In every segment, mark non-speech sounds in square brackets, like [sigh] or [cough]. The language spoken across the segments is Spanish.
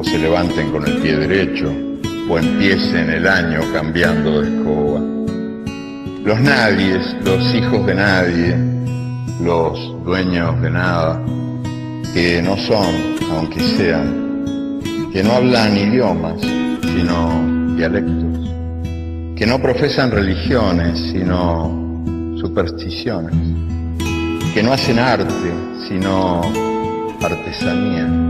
o se levanten con el pie derecho, o empiecen el año cambiando de escoba. Los nadies, los hijos de nadie, los dueños de nada, que no son, aunque sean, que no hablan idiomas, sino dialectos, que no profesan religiones, sino supersticiones, que no hacen arte, sino artesanía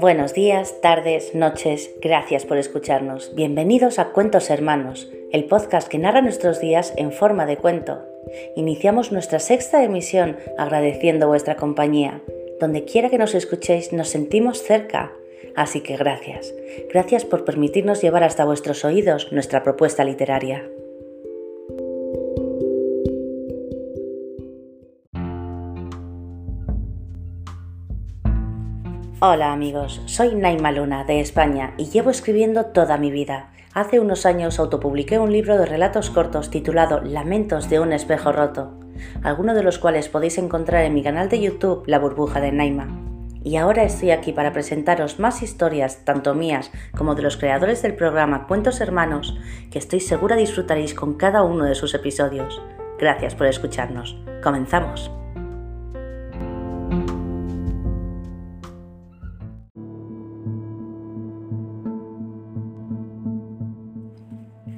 Buenos días, tardes, noches, gracias por escucharnos. Bienvenidos a Cuentos Hermanos, el podcast que narra nuestros días en forma de cuento. Iniciamos nuestra sexta emisión agradeciendo vuestra compañía. Donde quiera que nos escuchéis nos sentimos cerca, así que gracias. Gracias por permitirnos llevar hasta vuestros oídos nuestra propuesta literaria. Hola amigos, soy Naima Luna de España y llevo escribiendo toda mi vida. Hace unos años autopubliqué un libro de relatos cortos titulado Lamentos de un espejo roto, algunos de los cuales podéis encontrar en mi canal de YouTube La burbuja de Naima. Y ahora estoy aquí para presentaros más historias, tanto mías como de los creadores del programa Cuentos Hermanos, que estoy segura disfrutaréis con cada uno de sus episodios. Gracias por escucharnos. Comenzamos.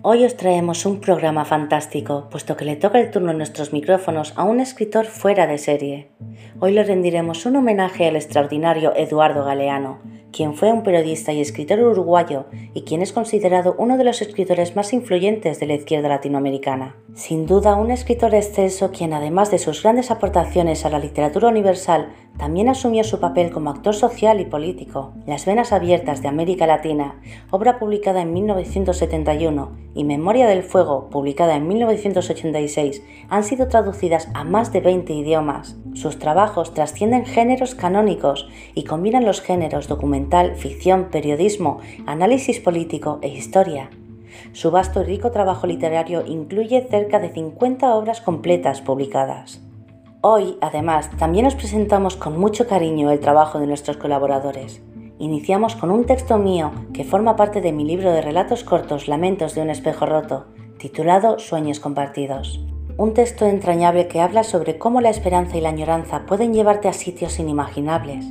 Hoy os traemos un programa fantástico, puesto que le toca el turno en nuestros micrófonos a un escritor fuera de serie. Hoy le rendiremos un homenaje al extraordinario Eduardo Galeano, quien fue un periodista y escritor uruguayo y quien es considerado uno de los escritores más influyentes de la izquierda latinoamericana. Sin duda, un escritor exceso quien, además de sus grandes aportaciones a la literatura universal, también asumió su papel como actor social y político. Las Venas Abiertas de América Latina, obra publicada en 1971, y Memoria del Fuego, publicada en 1986, han sido traducidas a más de 20 idiomas. Sus trabajos trascienden géneros canónicos y combinan los géneros ficción, periodismo, análisis político e historia. Su vasto y rico trabajo literario incluye cerca de 50 obras completas publicadas. Hoy, además, también os presentamos con mucho cariño el trabajo de nuestros colaboradores. Iniciamos con un texto mío que forma parte de mi libro de relatos cortos Lamentos de un espejo roto, titulado Sueños compartidos. Un texto entrañable que habla sobre cómo la esperanza y la añoranza pueden llevarte a sitios inimaginables.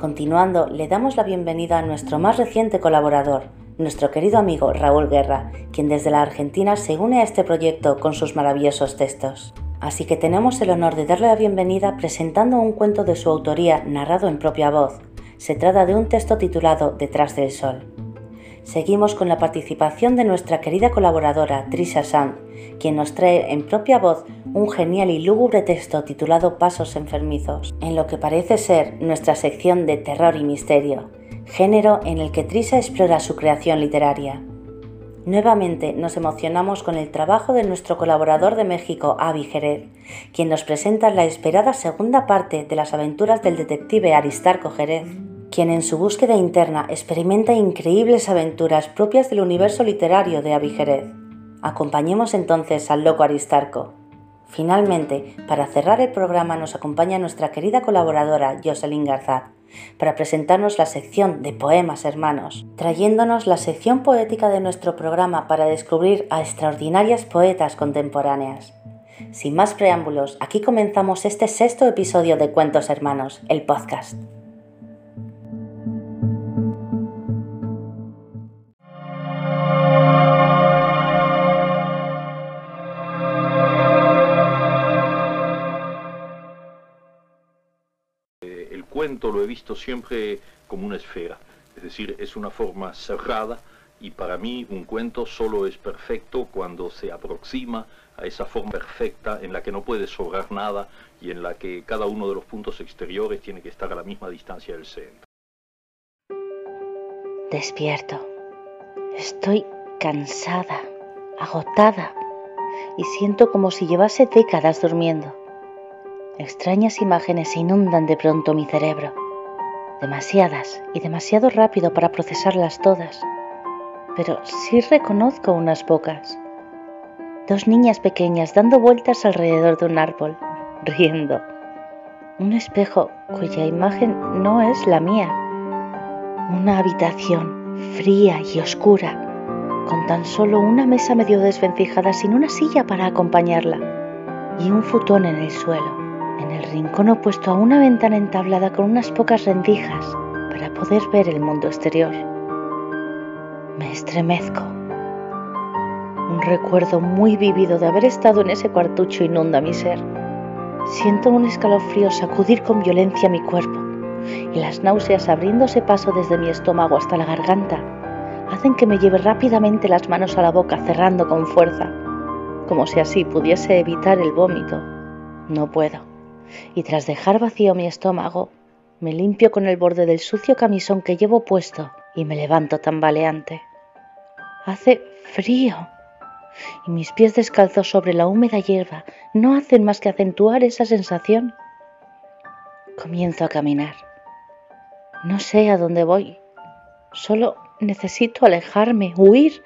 Continuando, le damos la bienvenida a nuestro más reciente colaborador, nuestro querido amigo Raúl Guerra, quien desde la Argentina se une a este proyecto con sus maravillosos textos. Así que tenemos el honor de darle la bienvenida presentando un cuento de su autoría narrado en propia voz. Se trata de un texto titulado Detrás del Sol. Seguimos con la participación de nuestra querida colaboradora Trisha Sand, quien nos trae en propia voz un genial y lúgubre texto titulado Pasos enfermizos, en lo que parece ser nuestra sección de terror y misterio, género en el que Trisha explora su creación literaria. Nuevamente nos emocionamos con el trabajo de nuestro colaborador de México, Avi Jerez, quien nos presenta la esperada segunda parte de las aventuras del detective Aristarco Jerez, quien en su búsqueda interna experimenta increíbles aventuras propias del universo literario de Avi Jerez. Acompañemos entonces al loco Aristarco. Finalmente, para cerrar el programa nos acompaña nuestra querida colaboradora Jocelyn Garzad para presentarnos la sección de Poemas Hermanos, trayéndonos la sección poética de nuestro programa para descubrir a extraordinarias poetas contemporáneas. Sin más preámbulos, aquí comenzamos este sexto episodio de Cuentos Hermanos, el podcast. Lo he visto siempre como una esfera, es decir, es una forma cerrada y para mí un cuento solo es perfecto cuando se aproxima a esa forma perfecta en la que no puede sobrar nada y en la que cada uno de los puntos exteriores tiene que estar a la misma distancia del centro. Despierto. Estoy cansada, agotada y siento como si llevase décadas durmiendo. Extrañas imágenes inundan de pronto mi cerebro. Demasiadas y demasiado rápido para procesarlas todas. Pero sí reconozco unas pocas. Dos niñas pequeñas dando vueltas alrededor de un árbol, riendo. Un espejo cuya imagen no es la mía. Una habitación fría y oscura, con tan solo una mesa medio desvencijada sin una silla para acompañarla y un futón en el suelo el rincón opuesto a una ventana entablada con unas pocas rendijas para poder ver el mundo exterior. Me estremezco. Un recuerdo muy vivido de haber estado en ese cuartucho inunda mi ser. Siento un escalofrío sacudir con violencia mi cuerpo y las náuseas abriéndose paso desde mi estómago hasta la garganta hacen que me lleve rápidamente las manos a la boca cerrando con fuerza, como si así pudiese evitar el vómito. No puedo y tras dejar vacío mi estómago, me limpio con el borde del sucio camisón que llevo puesto y me levanto tambaleante. Hace frío y mis pies descalzos sobre la húmeda hierba no hacen más que acentuar esa sensación. Comienzo a caminar. No sé a dónde voy, solo necesito alejarme, huir,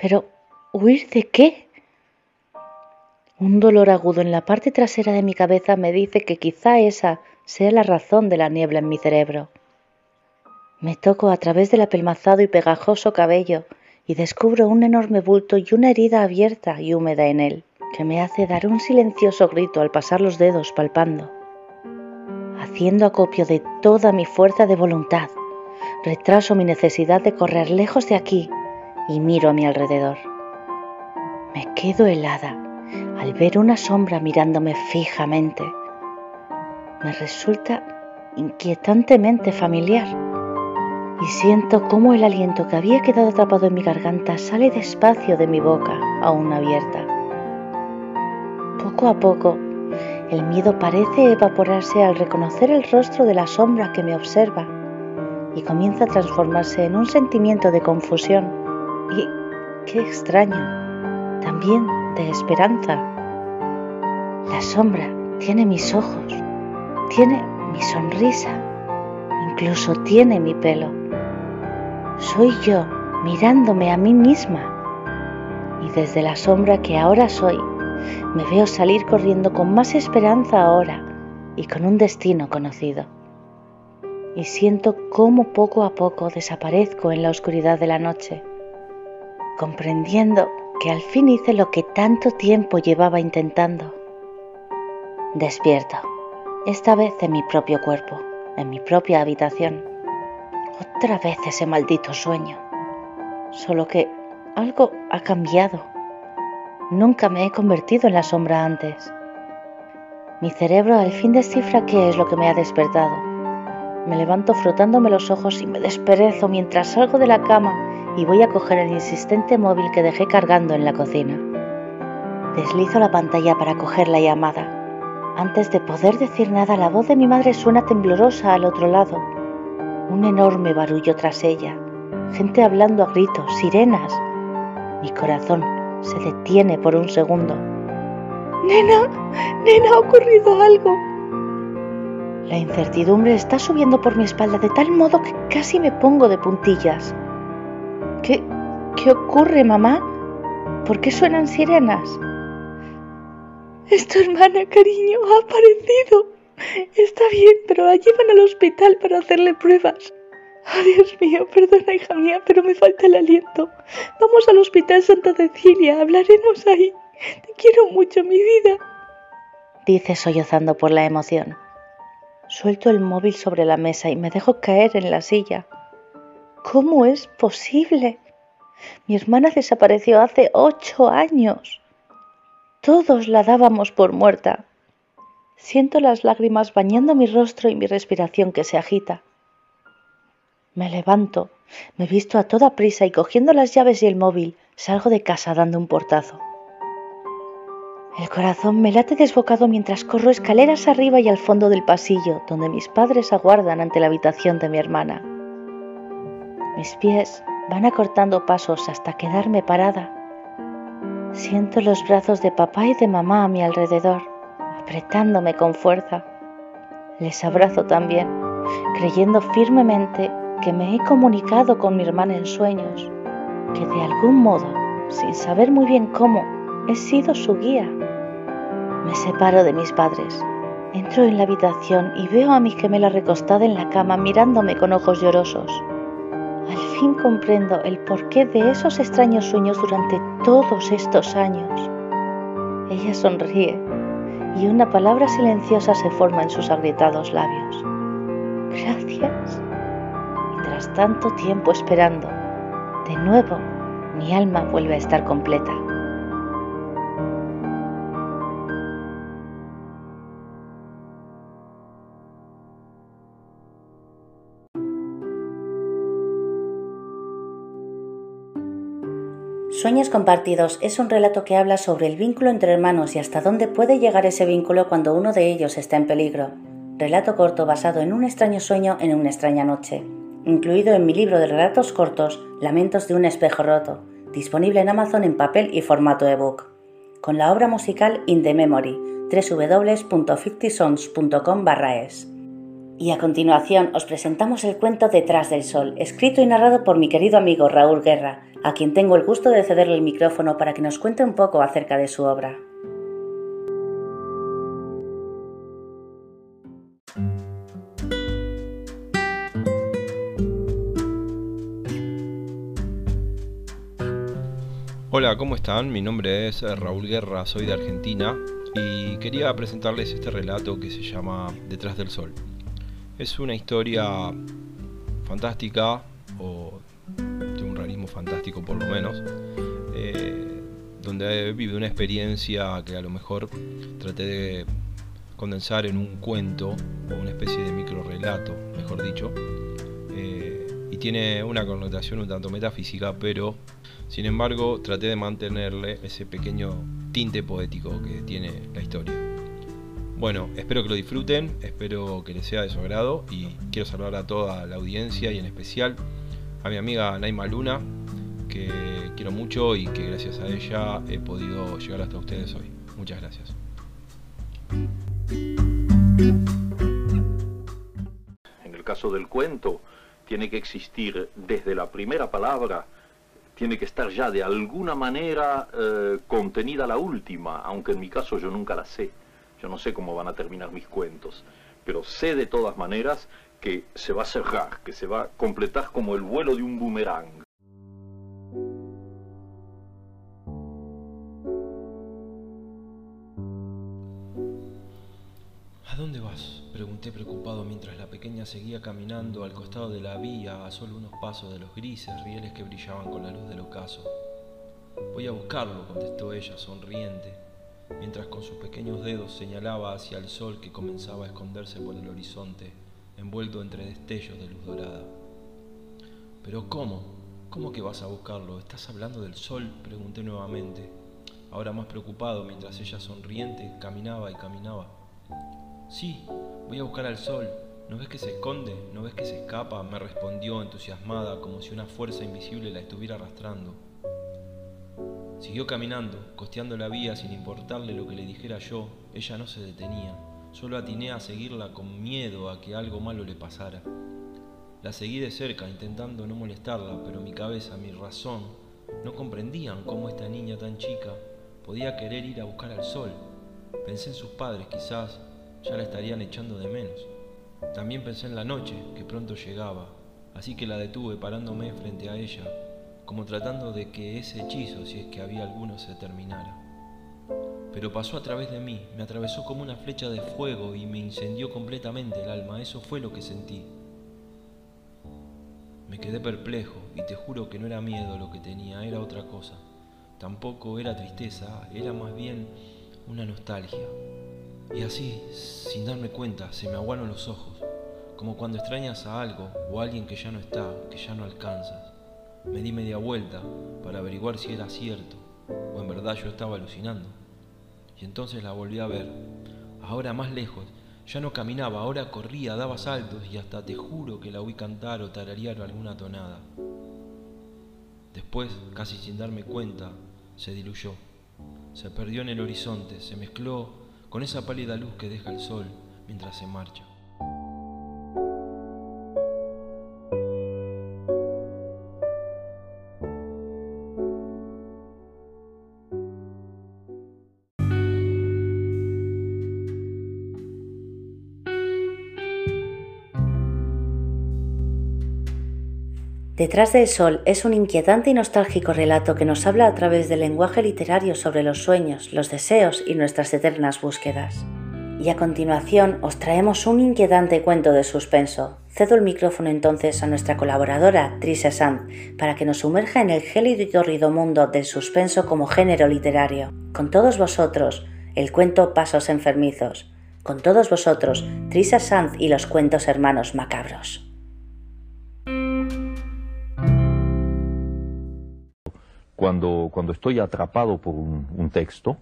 pero ¿huir de qué? Un dolor agudo en la parte trasera de mi cabeza me dice que quizá esa sea la razón de la niebla en mi cerebro. Me toco a través del apelmazado y pegajoso cabello y descubro un enorme bulto y una herida abierta y húmeda en él, que me hace dar un silencioso grito al pasar los dedos palpando. Haciendo acopio de toda mi fuerza de voluntad, retraso mi necesidad de correr lejos de aquí y miro a mi alrededor. Me quedo helada al ver una sombra mirándome fijamente. Me resulta inquietantemente familiar y siento cómo el aliento que había quedado atrapado en mi garganta sale despacio de mi boca aún abierta. Poco a poco, el miedo parece evaporarse al reconocer el rostro de la sombra que me observa y comienza a transformarse en un sentimiento de confusión y, qué extraño, también de esperanza. La sombra tiene mis ojos, tiene mi sonrisa, incluso tiene mi pelo. Soy yo mirándome a mí misma. Y desde la sombra que ahora soy, me veo salir corriendo con más esperanza ahora y con un destino conocido. Y siento cómo poco a poco desaparezco en la oscuridad de la noche, comprendiendo que al fin hice lo que tanto tiempo llevaba intentando. Despierto, esta vez en mi propio cuerpo, en mi propia habitación. Otra vez ese maldito sueño. Solo que algo ha cambiado. Nunca me he convertido en la sombra antes. Mi cerebro al fin descifra qué es lo que me ha despertado. Me levanto frotándome los ojos y me desperezo mientras salgo de la cama y voy a coger el insistente móvil que dejé cargando en la cocina. Deslizo la pantalla para coger la llamada. Antes de poder decir nada, la voz de mi madre suena temblorosa al otro lado. Un enorme barullo tras ella. Gente hablando a gritos, sirenas. Mi corazón se detiene por un segundo. Nena, nena, ha ocurrido algo. La incertidumbre está subiendo por mi espalda de tal modo que casi me pongo de puntillas. ¿Qué, qué ocurre, mamá? ¿Por qué suenan sirenas? Es tu hermana, cariño, ha aparecido. Está bien, pero la llevan al hospital para hacerle pruebas. Oh, Dios mío, perdona, hija mía, pero me falta el aliento. Vamos al Hospital Santa Cecilia, hablaremos ahí. Te quiero mucho, mi vida. Dice sollozando por la emoción. Suelto el móvil sobre la mesa y me dejo caer en la silla. ¿Cómo es posible? Mi hermana desapareció hace ocho años. Todos la dábamos por muerta. Siento las lágrimas bañando mi rostro y mi respiración que se agita. Me levanto, me visto a toda prisa y cogiendo las llaves y el móvil, salgo de casa dando un portazo. El corazón me late desbocado mientras corro escaleras arriba y al fondo del pasillo, donde mis padres aguardan ante la habitación de mi hermana. Mis pies van acortando pasos hasta quedarme parada. Siento los brazos de papá y de mamá a mi alrededor, apretándome con fuerza. Les abrazo también, creyendo firmemente que me he comunicado con mi hermana en sueños, que de algún modo, sin saber muy bien cómo, he sido su guía. Me separo de mis padres, entro en la habitación y veo a mi gemela recostada en la cama mirándome con ojos llorosos. Al fin comprendo el porqué de esos extraños sueños durante todos estos años. Ella sonríe y una palabra silenciosa se forma en sus agrietados labios. Gracias tras tanto tiempo esperando, de nuevo mi alma vuelve a estar completa. Sueños compartidos es un relato que habla sobre el vínculo entre hermanos y hasta dónde puede llegar ese vínculo cuando uno de ellos está en peligro. Relato corto basado en un extraño sueño en una extraña noche incluido en mi libro de relatos cortos Lamentos de un espejo roto, disponible en Amazon en papel y formato ebook, con la obra musical In the Memory, www.fictysongs.com es. Y a continuación os presentamos el cuento Detrás del Sol, escrito y narrado por mi querido amigo Raúl Guerra, a quien tengo el gusto de cederle el micrófono para que nos cuente un poco acerca de su obra. Hola, ¿cómo están? Mi nombre es eh, Raúl Guerra, soy de Argentina y quería presentarles este relato que se llama Detrás del Sol. Es una historia fantástica o realismo fantástico por lo menos, eh, donde vive una experiencia que a lo mejor traté de condensar en un cuento o una especie de micro relato, mejor dicho, eh, y tiene una connotación un tanto metafísica, pero sin embargo, traté de mantenerle ese pequeño tinte poético que tiene la historia. Bueno, espero que lo disfruten, espero que les sea de su agrado y quiero saludar a toda la audiencia y en especial a mi amiga Naima Luna, que quiero mucho y que gracias a ella he podido llegar hasta ustedes hoy. Muchas gracias. En el caso del cuento, tiene que existir desde la primera palabra tiene que estar ya de alguna manera eh, contenida la última, aunque en mi caso yo nunca la sé. Yo no sé cómo van a terminar mis cuentos, pero sé de todas maneras que se va a cerrar, que se va a completar como el vuelo de un boomerang. ¿A dónde vas? Pregunté preocupado mientras la pequeña seguía caminando al costado de la vía a solo unos pasos de los grises rieles que brillaban con la luz del ocaso. Voy a buscarlo, contestó ella, sonriente, mientras con sus pequeños dedos señalaba hacia el sol que comenzaba a esconderse por el horizonte, envuelto entre destellos de luz dorada. ¿Pero cómo? ¿Cómo que vas a buscarlo? ¿Estás hablando del sol? pregunté nuevamente, ahora más preocupado mientras ella sonriente caminaba y caminaba. Sí, voy a buscar al sol. ¿No ves que se esconde? ¿No ves que se escapa? me respondió entusiasmada, como si una fuerza invisible la estuviera arrastrando. Siguió caminando, costeando la vía sin importarle lo que le dijera yo. Ella no se detenía. Solo atiné a seguirla con miedo a que algo malo le pasara. La seguí de cerca, intentando no molestarla, pero mi cabeza, mi razón, no comprendían cómo esta niña tan chica podía querer ir a buscar al sol. Pensé en sus padres, quizás ya la estarían echando de menos. También pensé en la noche, que pronto llegaba, así que la detuve parándome frente a ella, como tratando de que ese hechizo, si es que había alguno, se terminara. Pero pasó a través de mí, me atravesó como una flecha de fuego y me incendió completamente el alma, eso fue lo que sentí. Me quedé perplejo y te juro que no era miedo lo que tenía, era otra cosa. Tampoco era tristeza, era más bien una nostalgia. Y así, sin darme cuenta, se me aguaron los ojos, como cuando extrañas a algo o a alguien que ya no está, que ya no alcanzas. Me di media vuelta para averiguar si era cierto o en verdad yo estaba alucinando. Y entonces la volví a ver, ahora más lejos. Ya no caminaba, ahora corría, daba saltos y hasta te juro que la oí cantar o tararear alguna tonada. Después, casi sin darme cuenta, se diluyó. Se perdió en el horizonte, se mezcló con esa pálida luz que deja el sol mientras se marcha. Detrás del Sol es un inquietante y nostálgico relato que nos habla a través del lenguaje literario sobre los sueños, los deseos y nuestras eternas búsquedas. Y a continuación os traemos un inquietante cuento de suspenso. Cedo el micrófono entonces a nuestra colaboradora, Trisha Sand, para que nos sumerja en el gélido y torrido mundo del suspenso como género literario. Con todos vosotros, el cuento Pasos Enfermizos. Con todos vosotros, Trisha Sand y los cuentos hermanos macabros. Cuando, cuando estoy atrapado por un, texto.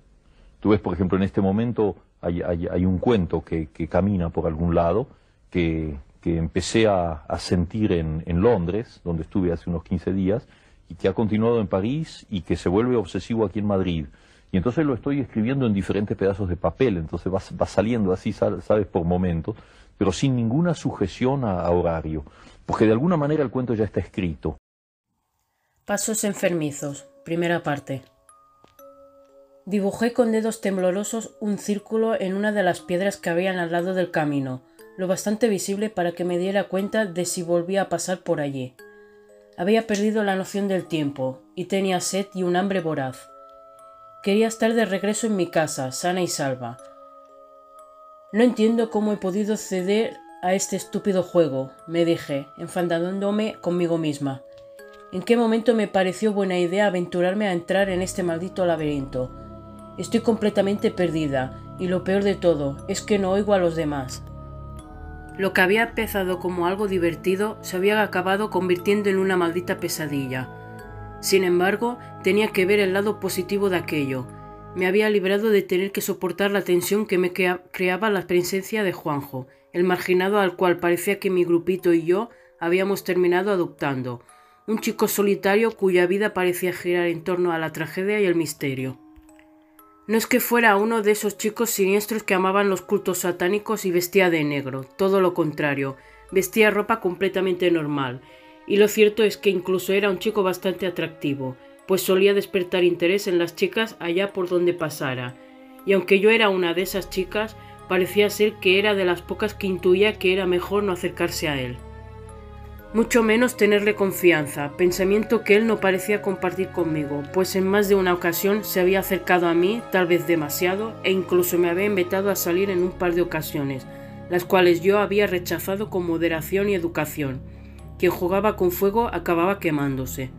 Tú ves, por ejemplo, en este momento hay, hay, un cuento que, que, camina por algún lado, que, que empecé a, sentir en, en, Londres, donde estuve hace unos 15 días, y que ha continuado en París y que se vuelve obsesivo aquí en Madrid. Y entonces lo estoy escribiendo en diferentes pedazos de papel, entonces va, va saliendo así, sabes, por momentos, pero sin ninguna sujeción a horario, porque de alguna manera el cuento ya está escrito. Pasos enfermizos. Primera parte. Dibujé con dedos temblorosos un círculo en una de las piedras que habían al lado del camino, lo bastante visible para que me diera cuenta de si volvía a pasar por allí. Había perdido la noción del tiempo, y tenía sed y un hambre voraz. Quería estar de regreso en mi casa, sana y salva. No entiendo cómo he podido ceder a este estúpido juego, me dije, enfadándome conmigo misma. ¿En qué momento me pareció buena idea aventurarme a entrar en este maldito laberinto? Estoy completamente perdida, y lo peor de todo es que no oigo a los demás. Lo que había empezado como algo divertido se había acabado convirtiendo en una maldita pesadilla. Sin embargo, tenía que ver el lado positivo de aquello. Me había librado de tener que soportar la tensión que me creaba la presencia de Juanjo, el marginado al cual parecía que mi grupito y yo habíamos terminado adoptando, un chico solitario cuya vida parecía girar en torno a la tragedia y el misterio. No es que fuera uno de esos chicos siniestros que amaban los cultos satánicos y vestía de negro, todo lo contrario, vestía ropa completamente normal, y lo cierto es que incluso era un chico bastante atractivo, pues solía despertar interés en las chicas allá por donde pasara, y aunque yo era una de esas chicas, parecía ser que era de las pocas que intuía que era mejor no acercarse a él mucho menos tenerle confianza, pensamiento que él no parecía compartir conmigo, pues en más de una ocasión se había acercado a mí, tal vez demasiado, e incluso me había invitado a salir en un par de ocasiones, las cuales yo había rechazado con moderación y educación. Quien jugaba con fuego acababa quemándose.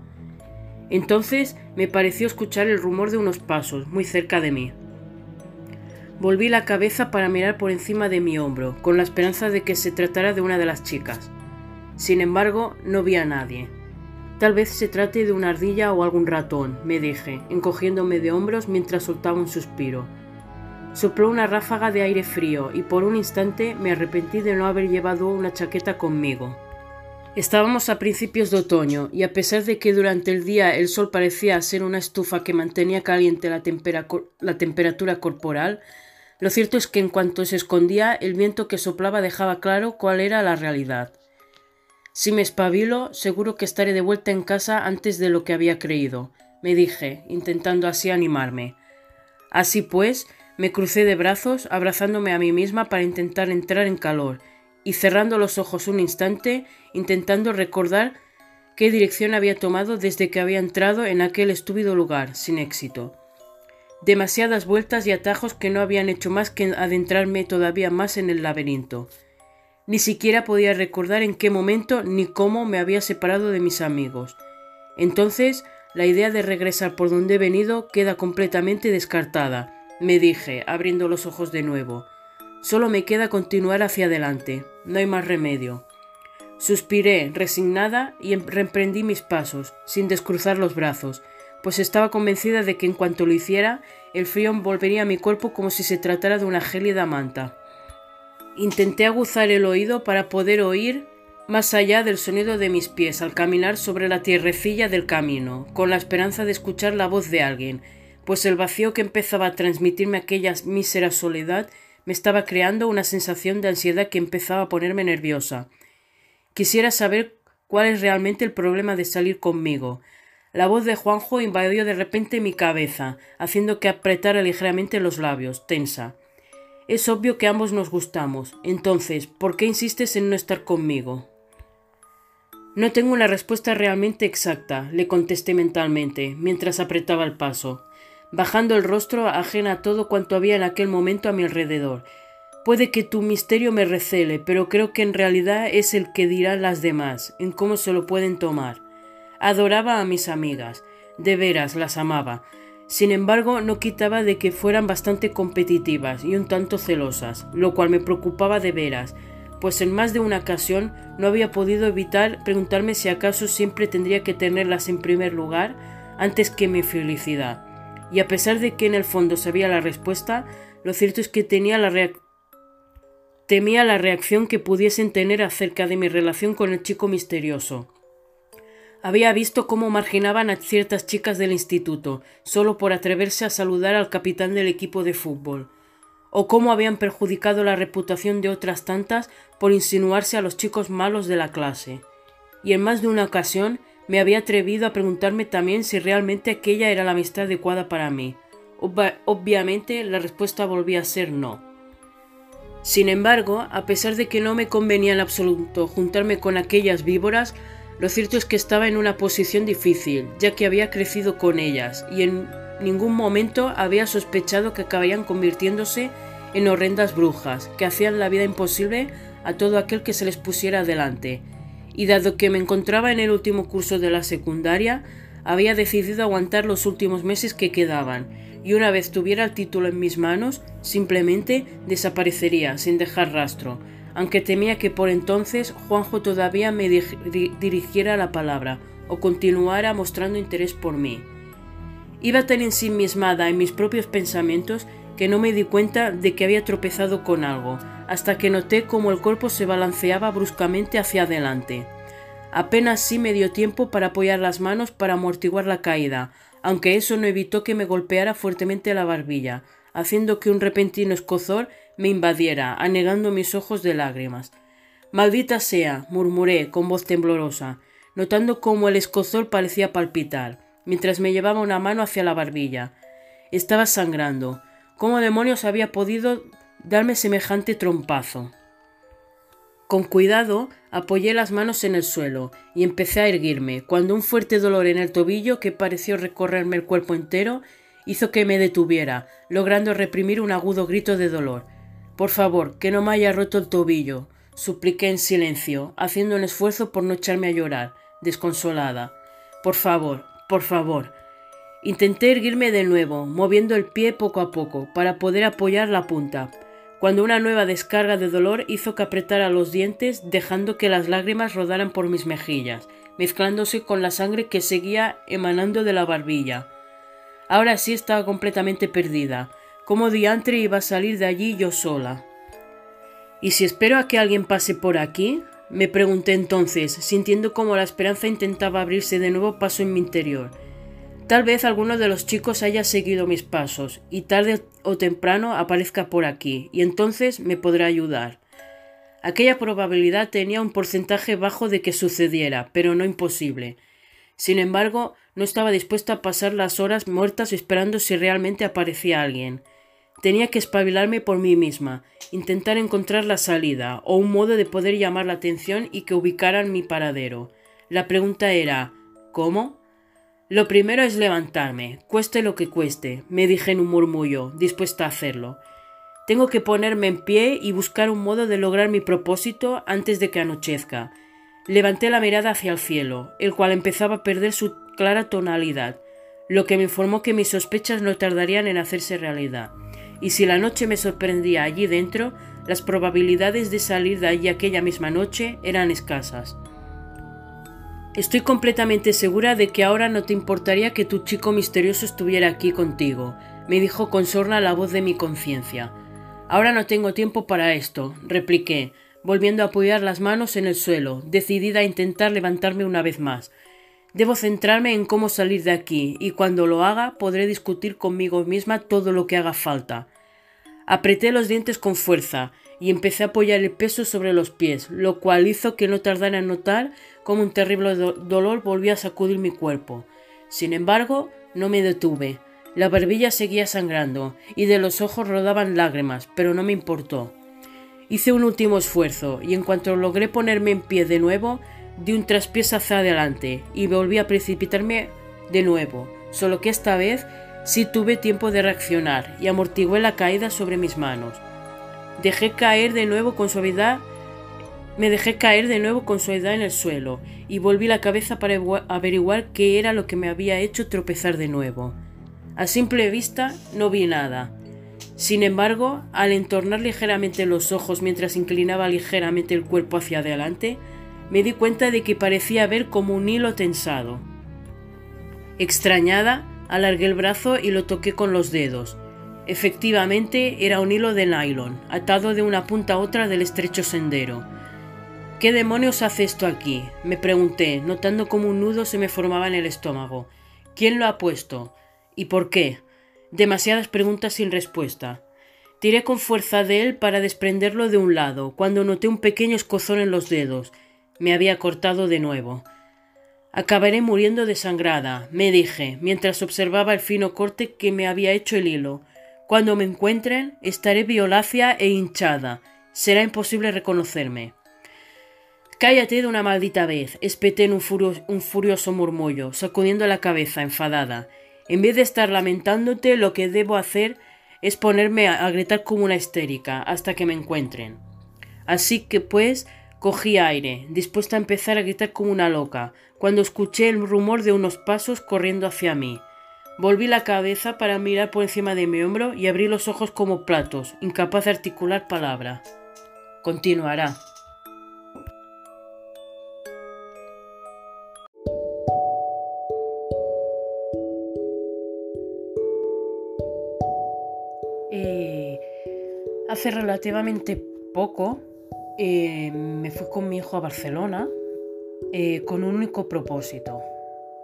Entonces me pareció escuchar el rumor de unos pasos muy cerca de mí. Volví la cabeza para mirar por encima de mi hombro, con la esperanza de que se tratara de una de las chicas. Sin embargo, no vi a nadie. Tal vez se trate de una ardilla o algún ratón, me dije, encogiéndome de hombros mientras soltaba un suspiro. Sopló una ráfaga de aire frío y por un instante me arrepentí de no haber llevado una chaqueta conmigo. Estábamos a principios de otoño y a pesar de que durante el día el sol parecía ser una estufa que mantenía caliente la, la temperatura corporal, lo cierto es que en cuanto se escondía el viento que soplaba dejaba claro cuál era la realidad. Si me espabilo, seguro que estaré de vuelta en casa antes de lo que había creído, me dije, intentando así animarme. Así pues, Me crucé de brazos, abrazándome a mí misma para intentar entrar en calor, y cerrando los ojos un instante, intentando recordar qué dirección había tomado desde que había entrado en aquel estúpido lugar, sin éxito. Demasiadas vueltas y atajos que no habían hecho más que adentrarme todavía más en el laberinto. Ni siquiera podía recordar en qué momento ni cómo me había separado de mis amigos. Entonces, la idea de regresar por donde he venido queda completamente descartada, me dije, abriendo los ojos de nuevo. Solo me queda continuar hacia adelante, no hay más remedio. Suspiré, resignada, y em-, reemprendí mis pasos, sin descruzar los brazos, pues estaba convencida de que en cuanto lo hiciera, el frío envolvería mi cuerpo como si se tratara de una gélida manta. Intenté aguzar el oído para poder oír más allá del sonido de mis pies al caminar sobre la tierrecilla del camino, con la esperanza de escuchar la voz de alguien, pues el vacío que empezaba a transmitirme aquella mísera soledad me estaba creando una sensación de ansiedad que empezaba a ponerme nerviosa. Quisiera saber cuál es realmente el problema de salir conmigo. La voz de Juanjo invadió de repente mi cabeza, haciendo que apretara ligeramente los labios, tensa. Es obvio que ambos nos gustamos. Entonces, ¿por qué insistes en no estar conmigo? No tengo una respuesta realmente exacta, le contesté mentalmente, mientras apretaba el paso bajando el rostro ajena a todo cuanto había en aquel momento a mi alrededor. Puede que tu misterio me recele, pero creo que en realidad es el que dirán las demás, en cómo se lo pueden tomar. Adoraba a mis amigas, de veras las amaba. Sin embargo, no quitaba de que fueran bastante competitivas y un tanto celosas, lo cual me preocupaba de veras, pues en más de una ocasión no había podido evitar preguntarme si acaso siempre tendría que tenerlas en primer lugar antes que mi felicidad y a pesar de que en el fondo sabía la respuesta, lo cierto es que la temía la reacción que pudiesen tener acerca de mi relación con el chico misterioso. Había visto cómo marginaban a ciertas chicas del instituto, solo por atreverse a saludar al capitán del equipo de fútbol, o cómo habían perjudicado la reputación de otras tantas por insinuarse a los chicos malos de la clase. Y en más de una ocasión me había atrevido a preguntarme también si realmente aquella era la amistad adecuada para mí. obviamente la respuesta volvía a ser no. Sin embargo, a pesar de que no me convenía en absoluto juntarme con aquellas víboras, lo cierto es que estaba en una posición difícil, ya que había crecido con ellas y en ningún momento había sospechado que acabarían convirtiéndose en horrendas brujas, que hacían la vida imposible a todo aquel que se les pusiera delante, y dado que me encontraba en el último curso de la secundaria, había decidido aguantar los últimos meses que quedaban, y una vez tuviera el título en mis manos, simplemente desaparecería sin dejar rastro, aunque temía que por entonces Juanjo todavía me dirigiera la palabra o continuara mostrando interés por mí. Iba tan ensimismada en mis propios pensamientos que no me di cuenta de que había tropezado con algo, hasta que noté cómo el cuerpo se balanceaba bruscamente hacia adelante. Apenas sí me dio tiempo para apoyar las manos para amortiguar la caída, aunque eso no evitó que me golpeara fuertemente la barbilla, haciendo que un repentino escozor me invadiera, anegando mis ojos de lágrimas. Maldita sea, murmuré con voz temblorosa, notando cómo el escozor parecía palpitar, mientras me llevaba una mano hacia la barbilla. Estaba sangrando. ¿Cómo demonios había podido darme semejante trompazo? Con cuidado apoyé las manos en el suelo y empecé a erguirme, cuando un fuerte dolor en el tobillo que pareció recorrerme el cuerpo entero hizo que me detuviera, logrando reprimir un agudo grito de dolor. Por favor, que no me haya roto el tobillo, supliqué en silencio, haciendo un esfuerzo por no echarme a llorar, desconsolada. Por favor, por favor, Intenté erguirme de nuevo, moviendo el pie poco a poco, para poder apoyar la punta, cuando una nueva descarga de dolor hizo que apretara los dientes, dejando que las lágrimas rodaran por mis mejillas, mezclándose con la sangre que seguía emanando de la barbilla. Ahora sí estaba completamente perdida. ¿Cómo diantre iba a salir de allí yo sola? ¿Y si espero a que alguien pase por aquí? Me pregunté entonces, sintiendo como la esperanza intentaba abrirse de nuevo paso en mi interior. Tal vez alguno de los chicos haya seguido mis pasos y tarde o temprano aparezca por aquí y entonces me podrá ayudar. Aquella probabilidad tenía un porcentaje bajo de que sucediera, pero no imposible. Sin embargo, no estaba dispuesta a pasar las horas muertas esperando si realmente aparecía alguien. Tenía que espabilarme por mí misma, intentar encontrar la salida o un modo de poder llamar la atención y que ubicaran mi paradero. La pregunta era ¿Cómo? Lo primero es levantarme, cueste lo que cueste, me dije en un murmullo, dispuesta a hacerlo. Tengo que ponerme en pie y buscar un modo de lograr mi propósito antes de que anochezca. Levanté la mirada hacia el cielo, el cual empezaba a perder su clara tonalidad, lo que me informó que mis sospechas no tardarían en hacerse realidad, y si la noche me sorprendía allí dentro, las probabilidades de salir de allí aquella misma noche eran escasas. Estoy completamente segura de que ahora no te importaría que tu chico misterioso estuviera aquí contigo, me dijo con sorna la voz de mi conciencia. Ahora no tengo tiempo para esto, repliqué, volviendo a apoyar las manos en el suelo, decidida a intentar levantarme una vez más. Debo centrarme en cómo salir de aquí, y cuando lo haga podré discutir conmigo misma todo lo que haga falta. Apreté los dientes con fuerza, y empecé a apoyar el peso sobre los pies, lo cual hizo que no tardara en notar cómo un terrible dolor volvía a sacudir mi cuerpo. Sin embargo, no me detuve. La barbilla seguía sangrando y de los ojos rodaban lágrimas, pero no me importó. Hice un último esfuerzo y en cuanto logré ponerme en pie de nuevo, di un traspiés hacia adelante y volví a precipitarme de nuevo, solo que esta vez sí tuve tiempo de reaccionar y amortigué la caída sobre mis manos. Dejé caer de nuevo con suavidad me dejé caer de nuevo con suavidad en el suelo y volví la cabeza para averiguar qué era lo que me había hecho tropezar de nuevo. A simple vista no vi nada. Sin embargo, al entornar ligeramente los ojos mientras inclinaba ligeramente el cuerpo hacia adelante, me di cuenta de que parecía ver como un hilo tensado. Extrañada, alargué el brazo y lo toqué con los dedos. Efectivamente, era un hilo de nylon, atado de una punta a otra del estrecho sendero. ¿Qué demonios hace esto aquí? me pregunté, notando cómo un nudo se me formaba en el estómago. ¿Quién lo ha puesto? ¿Y por qué? Demasiadas preguntas sin respuesta. Tiré con fuerza de él para desprenderlo de un lado, cuando noté un pequeño escozón en los dedos. Me había cortado de nuevo. Acabaré muriendo desangrada, me dije, mientras observaba el fino corte que me había hecho el hilo. Cuando me encuentren, estaré violácea e hinchada. Será imposible reconocerme. Cállate de una maldita vez, espeté en un, un furioso murmullo, sacudiendo la cabeza, enfadada. En vez de estar lamentándote, lo que debo hacer es ponerme a, a gritar como una histérica hasta que me encuentren. Así que pues cogí aire, dispuesta a empezar a gritar como una loca, cuando escuché el rumor de unos pasos corriendo hacia mí. Volví la cabeza para mirar por encima de mi hombro y abrí los ojos como platos, incapaz de articular palabra. Continuará. Eh, hace relativamente poco eh, me fui con mi hijo a Barcelona eh, con un único propósito,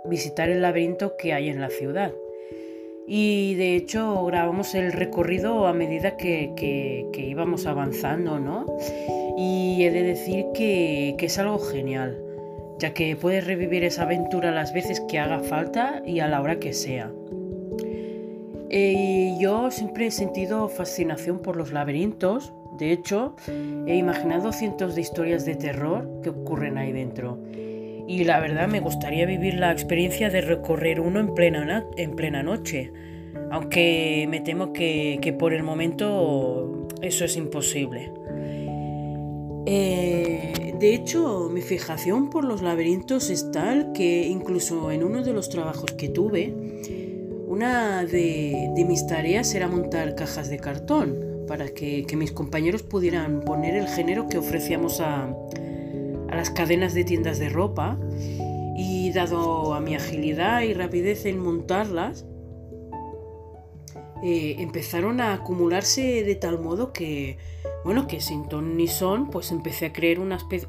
visitar el laberinto que hay en la ciudad. Y de hecho grabamos el recorrido a medida que, íbamos avanzando, ¿no? Y he de decir que, es algo genial, ya que puedes revivir esa aventura las veces que haga falta y a la hora que sea. Eh, yo siempre he sentido fascinación por los laberintos, de hecho, he imaginado cientos de historias de terror que ocurren ahí dentro. Y la verdad me gustaría vivir la experiencia de recorrer uno en plena, en plena noche, aunque me temo que, por el momento eso es imposible. Eh, de hecho, mi fijación por los laberintos es tal que incluso en uno de los trabajos que tuve, una de, mis tareas era montar cajas de cartón para que mis compañeros pudieran poner el género que ofrecíamos a, las cadenas de tiendas de ropa y dado a mi agilidad y rapidez en montarlas, eh, empezaron a acumularse de tal modo que, bueno, que sin ton ni son, pues empecé a crear una especie,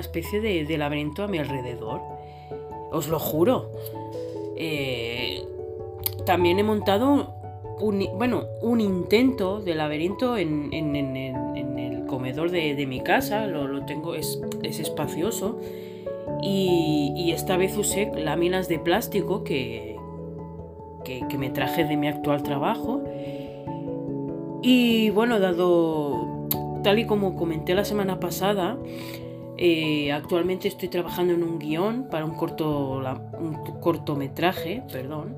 especie de, laberinto a mi alrededor. Os lo juro. Eh, también he montado un, bueno, un intento de laberinto en, el comedor de, mi casa, lo, tengo, es, espacioso. Y, esta vez usé láminas de plástico que, que, me traje de mi actual trabajo. Y bueno, dado tal y como comenté la semana pasada, eh, actualmente estoy trabajando en un guion para un, corto, un cortometraje, perdón,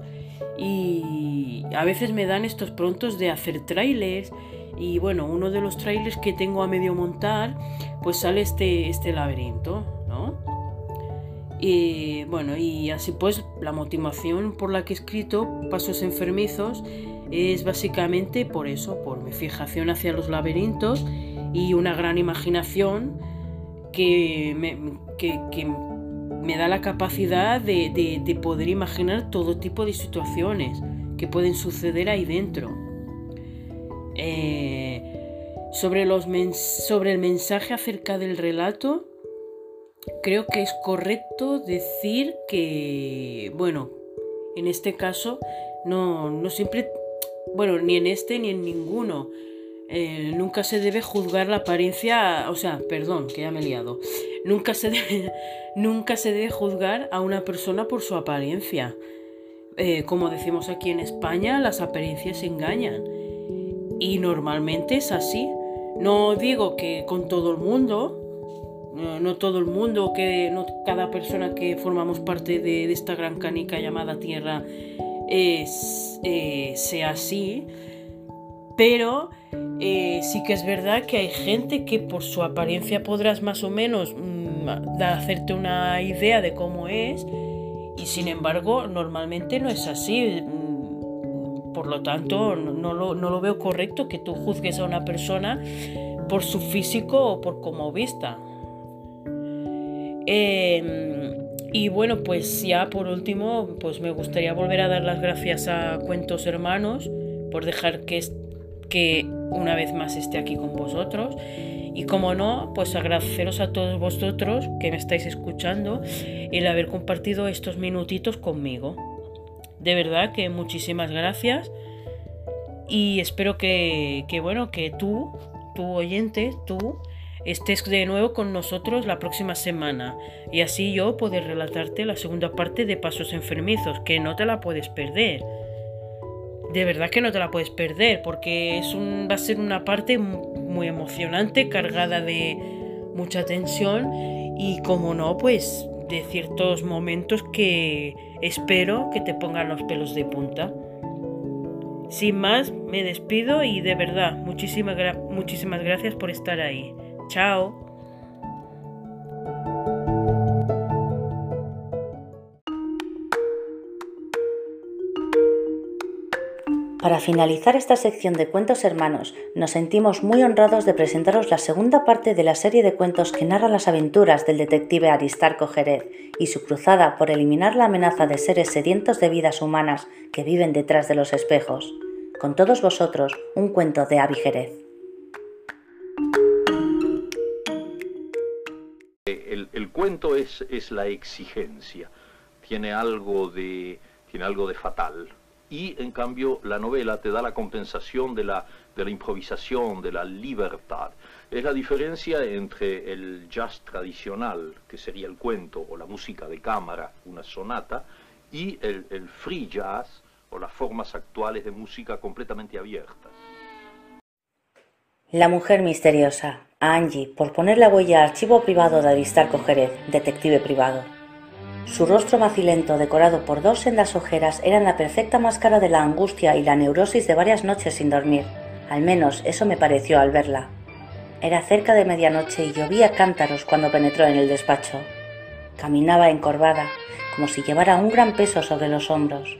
y a veces me dan estos prontos de hacer trailers y bueno, uno de los trailers que tengo a medio montar, pues sale este, este laberinto, ¿no? Y bueno, y así pues la motivación por la que he escrito Pasos Enfermizos es básicamente por eso, por mi fijación hacia los laberintos y una gran imaginación que me, me da la capacidad de, poder imaginar todo tipo de situaciones que pueden suceder ahí dentro. Eh, sobre, los sobre el mensaje acerca del relato, creo que es correcto decir que, bueno, en este caso, no, no siempre, bueno, ni en este ni en ninguno, eh, nunca se debe juzgar la apariencia, o sea, perdón, que ya me he liado. Nunca se debe, [laughs] nunca se debe juzgar a una persona por su apariencia. Eh, como decimos aquí en España, las apariencias engañan. Y normalmente es así. No digo que con todo el mundo, no, todo el mundo, que no cada persona que formamos parte de, esta gran canica llamada Tierra es, eh, sea así, pero eh, sí que es verdad que hay gente que por su apariencia podrás más o menos mm, hacerte una idea de cómo es y sin embargo normalmente no es así. Mm, por lo tanto, no lo, veo correcto que tú juzgues a una persona por su físico o por cómo vista. Em, y bueno, pues ya por último, pues me gustaría volver a dar las gracias a Cuentos Hermanos por dejar que, que una vez más esté aquí con vosotros. Y como no, pues agradeceros a todos vosotros que me estáis escuchando el haber compartido estos minutitos conmigo. De verdad que muchísimas gracias. Y espero que, que bueno, que tú, tu oyente, tú, estés de nuevo con nosotros la próxima semana y así yo poder relatarte la segunda parte de Pasos Enfermizos, que no te la puedes perder de verdad que no te la puedes perder porque es un, va a ser una parte muy emocionante, cargada de mucha tensión y como no, pues de ciertos momentos que espero que te pongan los pelos de punta. Sin más, me despido y de verdad, muchísimas, muchísimas gracias por estar ahí. Chao. Para finalizar esta sección de cuentos hermanos, nos sentimos muy honrados de presentaros la segunda parte de la serie de cuentos que narra las aventuras del detective Aristarco Jerez y su cruzada por eliminar la amenaza de seres sedientos de vidas humanas que viven detrás de los espejos. Con todos vosotros, un cuento de Avi Jerez. El, cuento es, es la exigencia, tiene algo de, tiene algo de fatal y en cambio la novela te da la compensación de la, de la improvisación, de la libertad. Es la diferencia entre el jazz tradicional, que sería el cuento o la música de cámara, una sonata, y el, el free jazz o las formas actuales de música completamente abiertas. La mujer misteriosa, Angie, por poner la huella archivo privado de Aristarco Jerez, detective privado. Su rostro macilento, decorado por dos sendas ojeras, era la perfecta máscara de la angustia y la neurosis de varias noches sin dormir. Al menos eso me pareció al verla. Era cerca de medianoche y llovía cántaros cuando penetró en el despacho. Caminaba encorvada, como si llevara un gran peso sobre los hombros.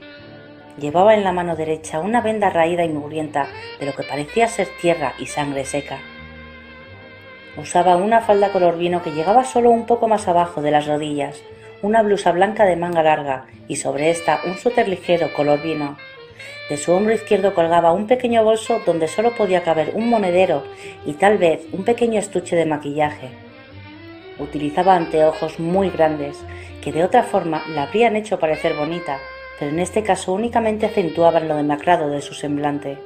Llevaba en la mano derecha una venda raída y mugrienta de lo que parecía ser tierra y sangre seca. Usaba una falda color vino que llegaba solo un poco más abajo de las rodillas, una blusa blanca de manga larga y sobre esta un suéter ligero color vino. De su hombro izquierdo colgaba un pequeño bolso donde solo podía caber un monedero y tal vez un pequeño estuche de maquillaje. Utilizaba anteojos muy grandes, que de otra forma la habrían hecho parecer bonita, pero en este caso únicamente acentuaban lo demacrado de su semblante.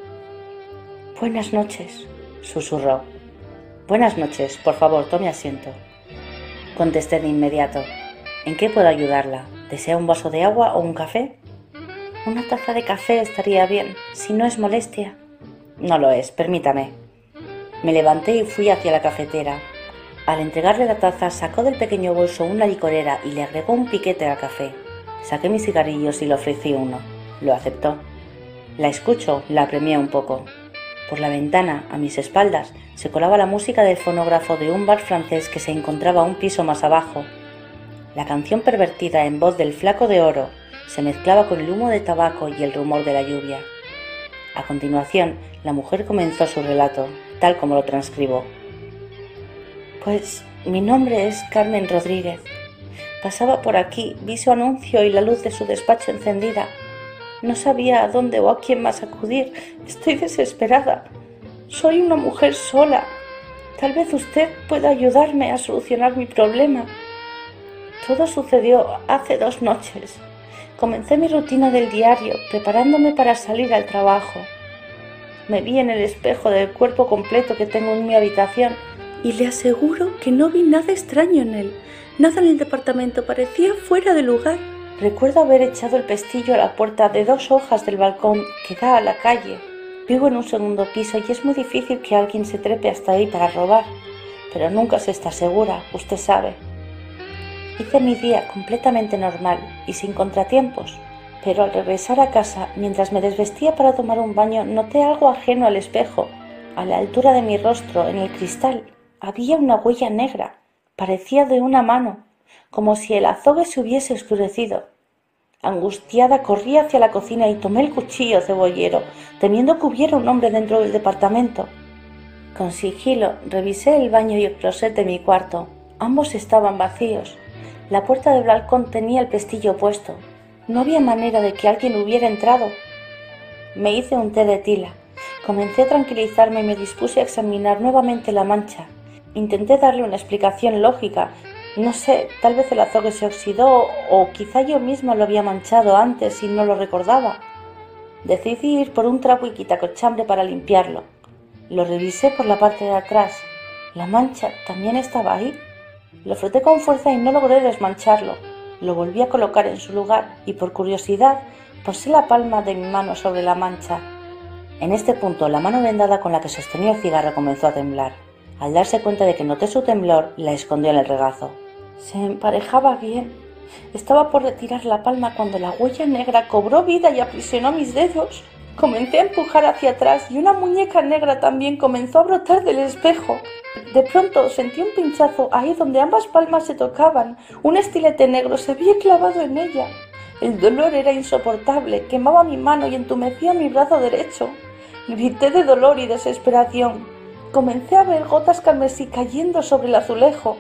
Buenas noches, susurró. Buenas noches, por favor, tome asiento. Contesté de inmediato. ¿En qué puedo ayudarla? ¿Desea un vaso de agua o un café? Una taza de café estaría bien, si no es molestia. No lo es, permítame. Me levanté y fui hacia la cafetera. Al entregarle la taza sacó del pequeño bolso una licorera y le agregó un piquete al café. Saqué mis cigarrillos y le ofrecí uno. Lo aceptó. La escucho, la apremié un poco. Por la ventana, a mis espaldas, se colaba la música del fonógrafo de un bar francés que se encontraba un piso más abajo. La canción pervertida en voz del flaco de oro se mezclaba con el humo de tabaco y el rumor de la lluvia. A continuación, la mujer comenzó su relato, tal como lo transcribo. Pues mi nombre es Carmen Rodríguez. Pasaba por aquí, vi su anuncio y la luz de su despacho encendida. No sabía a dónde o a quién más acudir. Estoy desesperada. Soy una mujer sola. Tal vez usted pueda ayudarme a solucionar mi problema. Todo sucedió hace dos noches. Comencé mi rutina del diario, preparándome para salir al trabajo. Me vi en el espejo del cuerpo completo que tengo en mi habitación y le aseguro que no vi nada extraño en él. Nada en el departamento parecía fuera de lugar. Recuerdo haber echado el pestillo a la puerta de dos hojas del balcón que da a la calle. Vivo en un segundo piso y es muy difícil que alguien se trepe hasta ahí para robar, pero nunca se está segura, usted sabe. Hice mi día completamente normal y sin contratiempos, pero al regresar a casa, mientras me desvestía para tomar un baño, noté algo ajeno al espejo. A la altura de mi rostro, en el cristal, había una huella negra, parecía de una mano, como si el azogue se hubiese oscurecido. Angustiada corrí hacia la cocina y tomé el cuchillo cebollero, temiendo que hubiera un hombre dentro del departamento. Con sigilo revisé el baño y el closet de mi cuarto. Ambos estaban vacíos. La puerta del balcón tenía el pestillo puesto. No había manera de que alguien hubiera entrado. Me hice un té de tila. Comencé a tranquilizarme y me dispuse a examinar nuevamente la mancha. Intenté darle una explicación lógica. No sé, tal vez el azogue se oxidó o quizá yo misma lo había manchado antes y no lo recordaba. Decidí ir por un trapo y quitacochambre para limpiarlo. Lo revisé por la parte de atrás. La mancha también estaba ahí. Lo froté con fuerza y no logré desmancharlo. Lo volví a colocar en su lugar y por curiosidad posé la palma de mi mano sobre la mancha. En este punto la mano vendada con la que sostenía el cigarro comenzó a temblar. Al darse cuenta de que noté su temblor, la escondió en el regazo. Se emparejaba bien. Estaba por retirar la palma cuando la huella negra cobró vida y aprisionó mis dedos. Comencé a empujar hacia atrás y una muñeca negra también comenzó a brotar del espejo. De pronto sentí un pinchazo ahí donde ambas palmas se tocaban. Un estilete negro se había clavado en ella. El dolor era insoportable, quemaba mi mano y entumecía mi brazo derecho. Grité de dolor y desesperación. Comencé a ver gotas carmesí cayendo sobre el azulejo.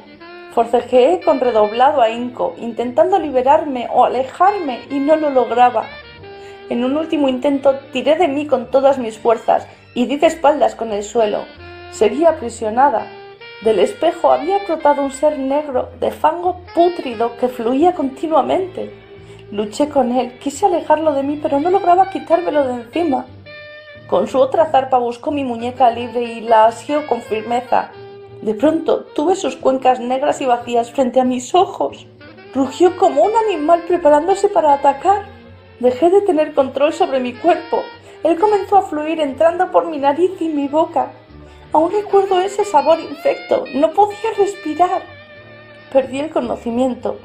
Forcejeé con redoblado ahínco, intentando liberarme o alejarme y no lo lograba. En un último intento tiré de mí con todas mis fuerzas y di de espaldas con el suelo. Seguía aprisionada. Del espejo había brotado un ser negro de fango pútrido que fluía continuamente. Luché con él, quise alejarlo de mí, pero no lograba quitármelo de encima. Con su otra zarpa buscó mi muñeca libre y la asió con firmeza. De pronto tuve sus cuencas negras y vacías frente a mis ojos. Rugió como un animal preparándose para atacar. Dejé de tener control sobre mi cuerpo. Él comenzó a fluir entrando por mi nariz y mi boca. Aún recuerdo ese sabor infecto. No podía respirar. Perdí el conocimiento.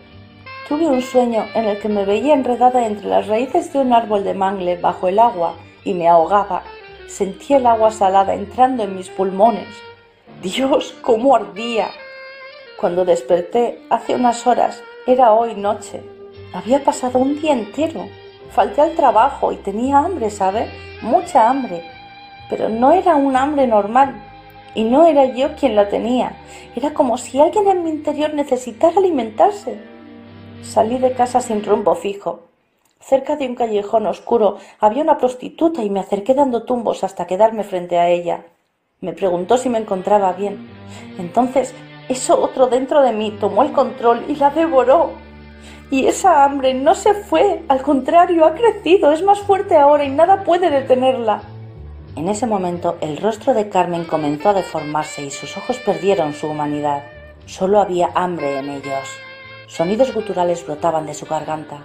Tuve un sueño en el que me veía enredada entre las raíces de un árbol de mangle bajo el agua y me ahogaba. Sentí el agua salada entrando en mis pulmones. Dios, cómo ardía. Cuando desperté hace unas horas, era hoy noche. Había pasado un día entero. Falté al trabajo y tenía hambre, ¿sabe? Mucha hambre. Pero no era un hambre normal. Y no era yo quien la tenía. Era como si alguien en mi interior necesitara alimentarse. Salí de casa sin rumbo fijo. Cerca de un callejón oscuro había una prostituta y me acerqué dando tumbos hasta quedarme frente a ella. Me preguntó si me encontraba bien. Entonces, eso otro dentro de mí tomó el control y la devoró. Y esa hambre no se fue, al contrario, ha crecido, es más fuerte ahora y nada puede detenerla. En ese momento el rostro de Carmen comenzó a deformarse y sus ojos perdieron su humanidad. Solo había hambre en ellos. Sonidos guturales brotaban de su garganta.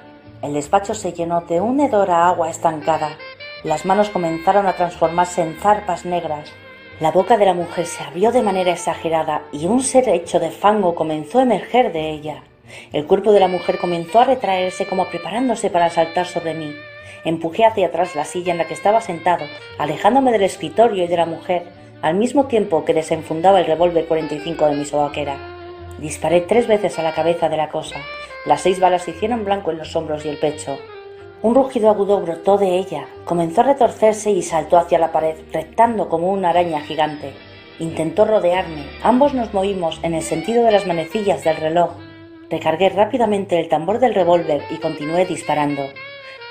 El despacho se llenó de un hedor a agua estancada. Las manos comenzaron a transformarse en zarpas negras. La boca de la mujer se abrió de manera exagerada y un ser hecho de fango comenzó a emerger de ella. El cuerpo de la mujer comenzó a retraerse como preparándose para saltar sobre mí. Empujé hacia atrás la silla en la que estaba sentado, alejándome del escritorio y de la mujer, al mismo tiempo que desenfundaba el revólver 45 de mi sobaquera. Disparé tres veces a la cabeza de la cosa. Las seis balas se hicieron blanco en los hombros y el pecho. Un rugido agudo brotó de ella, comenzó a retorcerse y saltó hacia la pared, reptando como una araña gigante. Intentó rodearme. Ambos nos movimos en el sentido de las manecillas del reloj. Recargué rápidamente el tambor del revólver y continué disparando.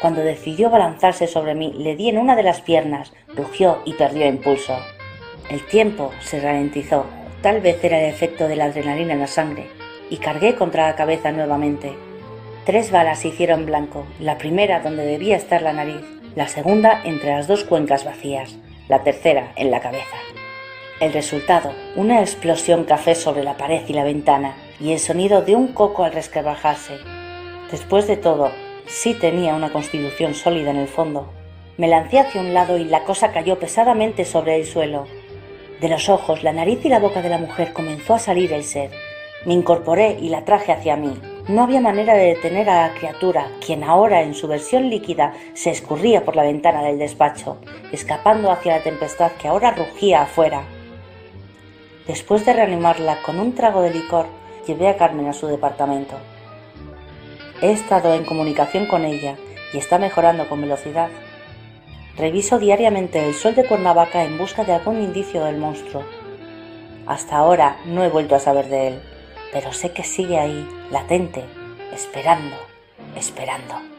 Cuando decidió balanzarse sobre mí, le di en una de las piernas, rugió y perdió impulso. El tiempo se ralentizó, tal vez era el efecto de la adrenalina en la sangre, y cargué contra la cabeza nuevamente. Tres balas se hicieron blanco, la primera donde debía estar la nariz, la segunda entre las dos cuencas vacías, la tercera en la cabeza. El resultado, una explosión café sobre la pared y la ventana, y el sonido de un coco al resquebrajarse. Después de todo, sí tenía una constitución sólida en el fondo. Me lancé hacia un lado y la cosa cayó pesadamente sobre el suelo. De los ojos, la nariz y la boca de la mujer comenzó a salir el ser. Me incorporé y la traje hacia mí. No había manera de detener a la criatura, quien ahora en su versión líquida se escurría por la ventana del despacho, escapando hacia la tempestad que ahora rugía afuera. Después de reanimarla con un trago de licor, llevé a Carmen a su departamento. He estado en comunicación con ella y está mejorando con velocidad. Reviso diariamente el sol de Cuernavaca en busca de algún indicio del monstruo. Hasta ahora no he vuelto a saber de él pero sé que sigue ahí, latente, esperando, esperando.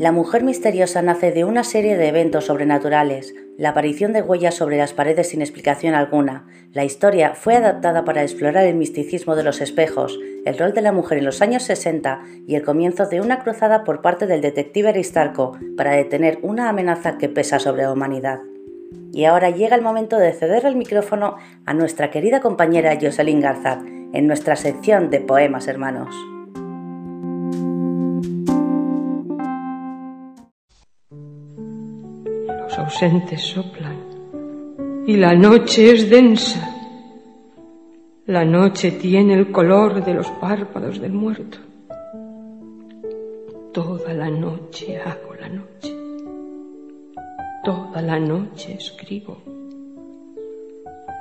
La mujer misteriosa nace de una serie de eventos sobrenaturales, la aparición de huellas sobre las paredes sin explicación alguna. La historia fue adaptada para explorar el misticismo de los espejos, el rol de la mujer en los años 60 y el comienzo de una cruzada por parte del detective Aristarco para detener una amenaza que pesa sobre la humanidad. Y ahora llega el momento de ceder el micrófono a nuestra querida compañera Jocelyn Garzat en nuestra sección de Poemas Hermanos. Ausentes soplan y la noche es densa. La noche tiene el color de los párpados del muerto. Toda la noche hago la noche. Toda la noche escribo.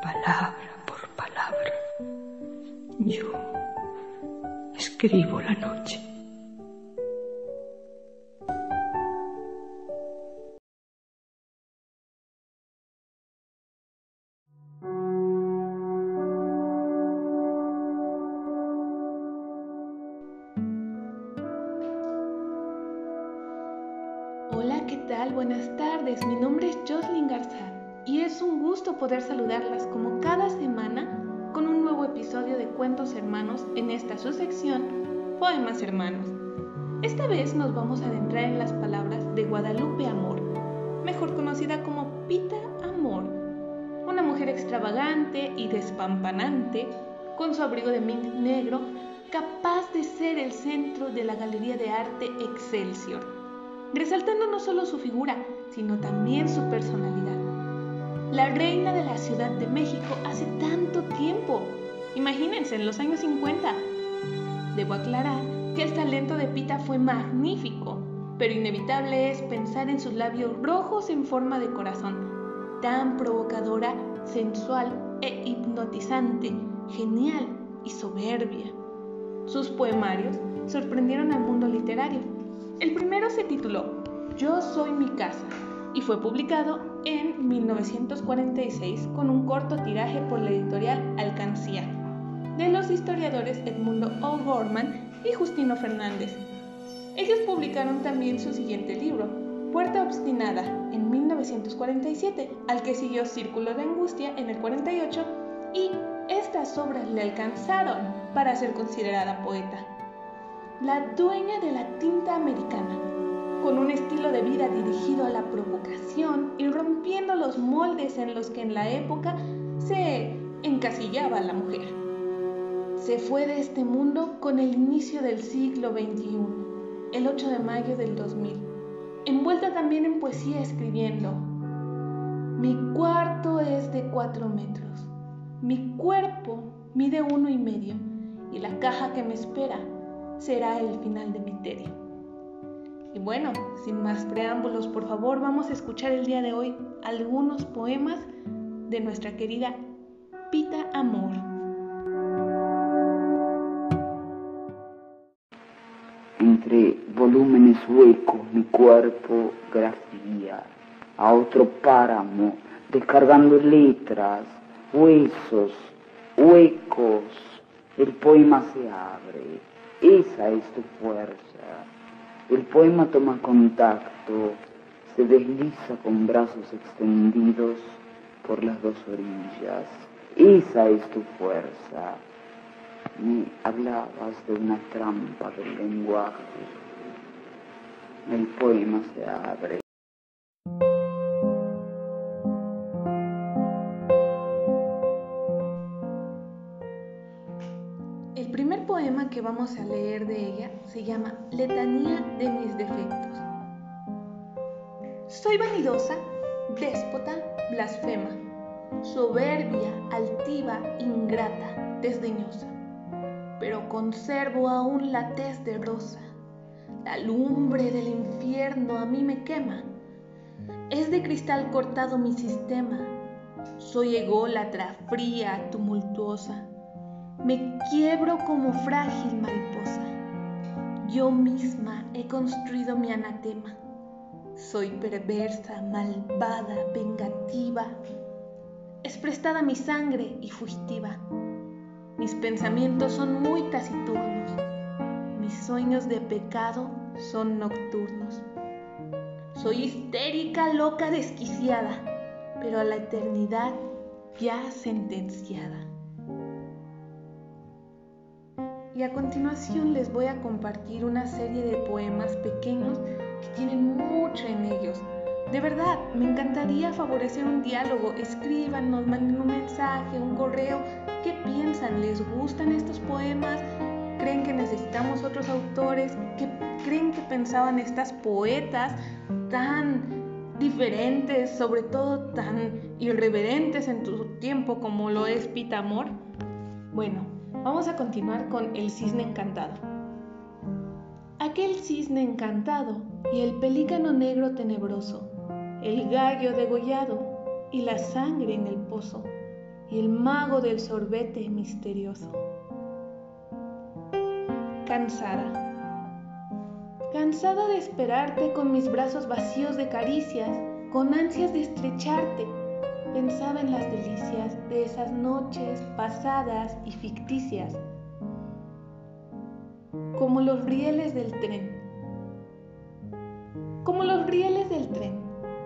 Palabra por palabra. Yo escribo la noche. Gusto poder saludarlas como cada semana con un nuevo episodio de Cuentos Hermanos en esta su sección Poemas Hermanos. Esta vez nos vamos a adentrar en las palabras de Guadalupe Amor, mejor conocida como Pita Amor, una mujer extravagante y despampanante con su abrigo de mink negro, capaz de ser el centro de la Galería de Arte Excelsior resaltando no solo su figura, sino también su personalidad. La reina de la Ciudad de México hace tanto tiempo, imagínense, en los años 50. Debo aclarar que el talento de Pita fue magnífico, pero inevitable es pensar en sus labios rojos en forma de corazón, tan provocadora, sensual e hipnotizante, genial y soberbia. Sus poemarios sorprendieron al mundo literario el primero se tituló Yo soy mi casa y fue publicado en 1946 con un corto tiraje por la editorial Alcancía, de los historiadores Edmundo O'Gorman y Justino Fernández. Ellos publicaron también su siguiente libro, Puerta Obstinada, en 1947, al que siguió Círculo de Angustia en el 48, y estas obras le alcanzaron para ser considerada poeta. La dueña de la tinta americana, con un estilo de vida dirigido a la provocación y rompiendo los moldes en los que en la época se encasillaba la mujer. Se fue de este mundo con el inicio del siglo XXI, el 8 de mayo del 2000, envuelta también en poesía escribiendo, mi cuarto es de cuatro metros, mi cuerpo mide uno y medio y la caja que me espera será el final de mi tedio. Y bueno, sin más preámbulos, por favor, vamos a escuchar el día de hoy algunos poemas de nuestra querida Pita Amor. Entre volúmenes huecos mi cuerpo grafía a otro páramo, descargando letras, huesos, huecos. El poema se abre, esa es tu fuerza. El poema toma contacto, se desliza con brazos extendidos por las dos orillas. Esa es tu fuerza. Me hablabas de una trampa del lenguaje. El poema se abre. Que vamos a leer de ella se llama Letanía de mis defectos. Soy vanidosa, déspota, blasfema, soberbia, altiva, ingrata, desdeñosa, pero conservo aún la tez de rosa. La lumbre del infierno a mí me quema. Es de cristal cortado mi sistema. Soy ególatra, fría, tumultuosa. Me quiebro como frágil mariposa. Yo misma he construido mi anatema. Soy perversa, malvada, vengativa. Es prestada mi sangre y fugitiva. Mis pensamientos son muy taciturnos. Mis sueños de pecado son nocturnos. Soy histérica, loca, desquiciada, pero a la eternidad ya sentenciada. Y a continuación les voy a compartir una serie de poemas pequeños que tienen mucho en ellos. De verdad, me encantaría favorecer un diálogo. Escríbanos, manden un mensaje, un correo. ¿Qué piensan? ¿Les gustan estos poemas? ¿Creen que necesitamos otros autores? ¿Qué creen que pensaban estas poetas tan diferentes, sobre todo tan irreverentes en tu tiempo como lo es Pita Amor? Bueno, vamos a continuar con El cisne encantado. Aquel cisne encantado y el pelícano negro tenebroso, el gallo degollado y la sangre en el pozo, y el mago del sorbete misterioso. Cansada. Cansada de esperarte con mis brazos vacíos de caricias, con ansias de estrecharte, pensaba en las delicias de esas noches pasadas y ficticias, como los rieles del tren. Como los rieles del tren,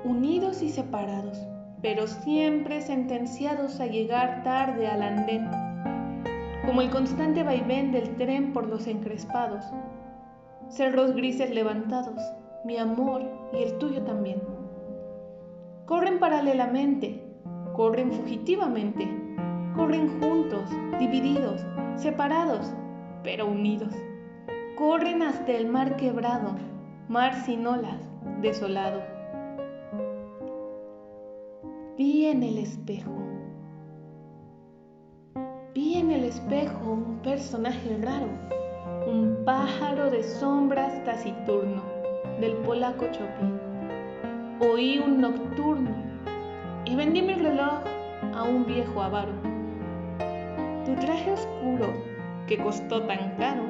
unidos y separados, pero siempre sentenciados a llegar tarde al andén, como el constante vaivén del tren por los encrespados, cerros grises levantados, mi amor y el tuyo también. Corren paralelamente, corren fugitivamente, corren juntos, divididos, separados, pero unidos. Corren hasta el mar quebrado, mar sin olas, desolado. Vi en el espejo. Vi en el espejo un personaje raro, un pájaro de sombras taciturno, del polaco Chopin. Oí un nocturno y vendí mi reloj a un viejo avaro. Tu traje oscuro, que costó tan caro,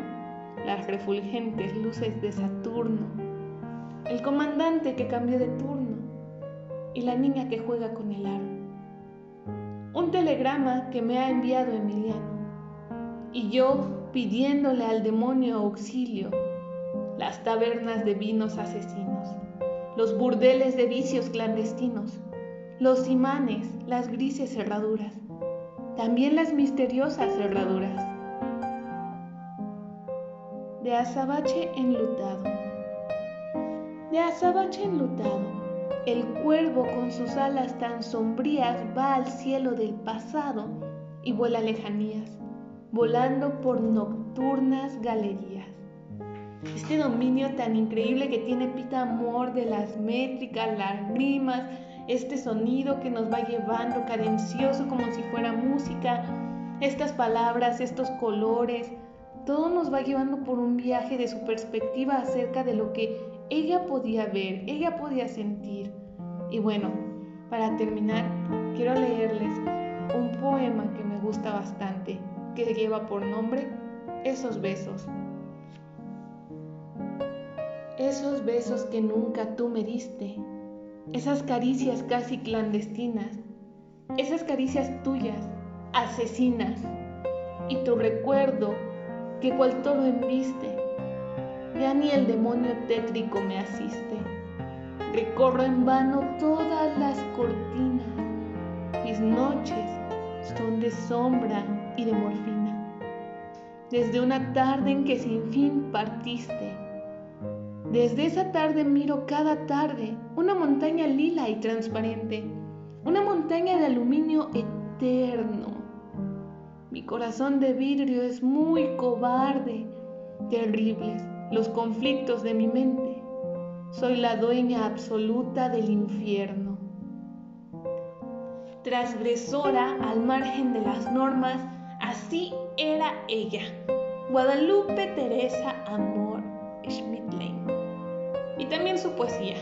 las refulgentes luces de Saturno, el comandante que cambió de turno y la niña que juega con el aro. Un telegrama que me ha enviado Emiliano y yo pidiéndole al demonio auxilio, las tabernas de vinos asesinos, los burdeles de vicios clandestinos, los imanes, las grises cerraduras, también las misteriosas cerraduras. de azabache enlutado. De azabache enlutado, el cuervo con sus alas tan sombrías va al cielo del pasado y vuela lejanías, volando por nocturnas galerías. Este dominio tan increíble que tiene Pita Amor de las métricas, las rimas, este sonido que nos va llevando cadencioso como si fuera música, estas palabras, estos colores, todo nos va llevando por un viaje de su perspectiva acerca de lo que ella podía ver, ella podía sentir. Y bueno, para terminar, quiero leerles un poema que me gusta bastante, que lleva por nombre Esos besos. Esos besos que nunca tú me diste, esas caricias casi clandestinas, esas caricias tuyas, asesinas, y tu recuerdo que cual toro embiste, ya ni el demonio tétrico me asiste. Recorro en vano todas las cortinas, mis noches son de sombra y de morfina. Desde una tarde en que sin fin partiste, desde esa tarde miro cada tarde una montaña lila y transparente, una montaña de aluminio eterno. Mi corazón de vidrio es muy cobarde, terribles los conflictos de mi mente. Soy la dueña absoluta del infierno. Transgresora al margen de las normas, así era ella. Guadalupe Teresa Amor Schmidtlein también su poesía.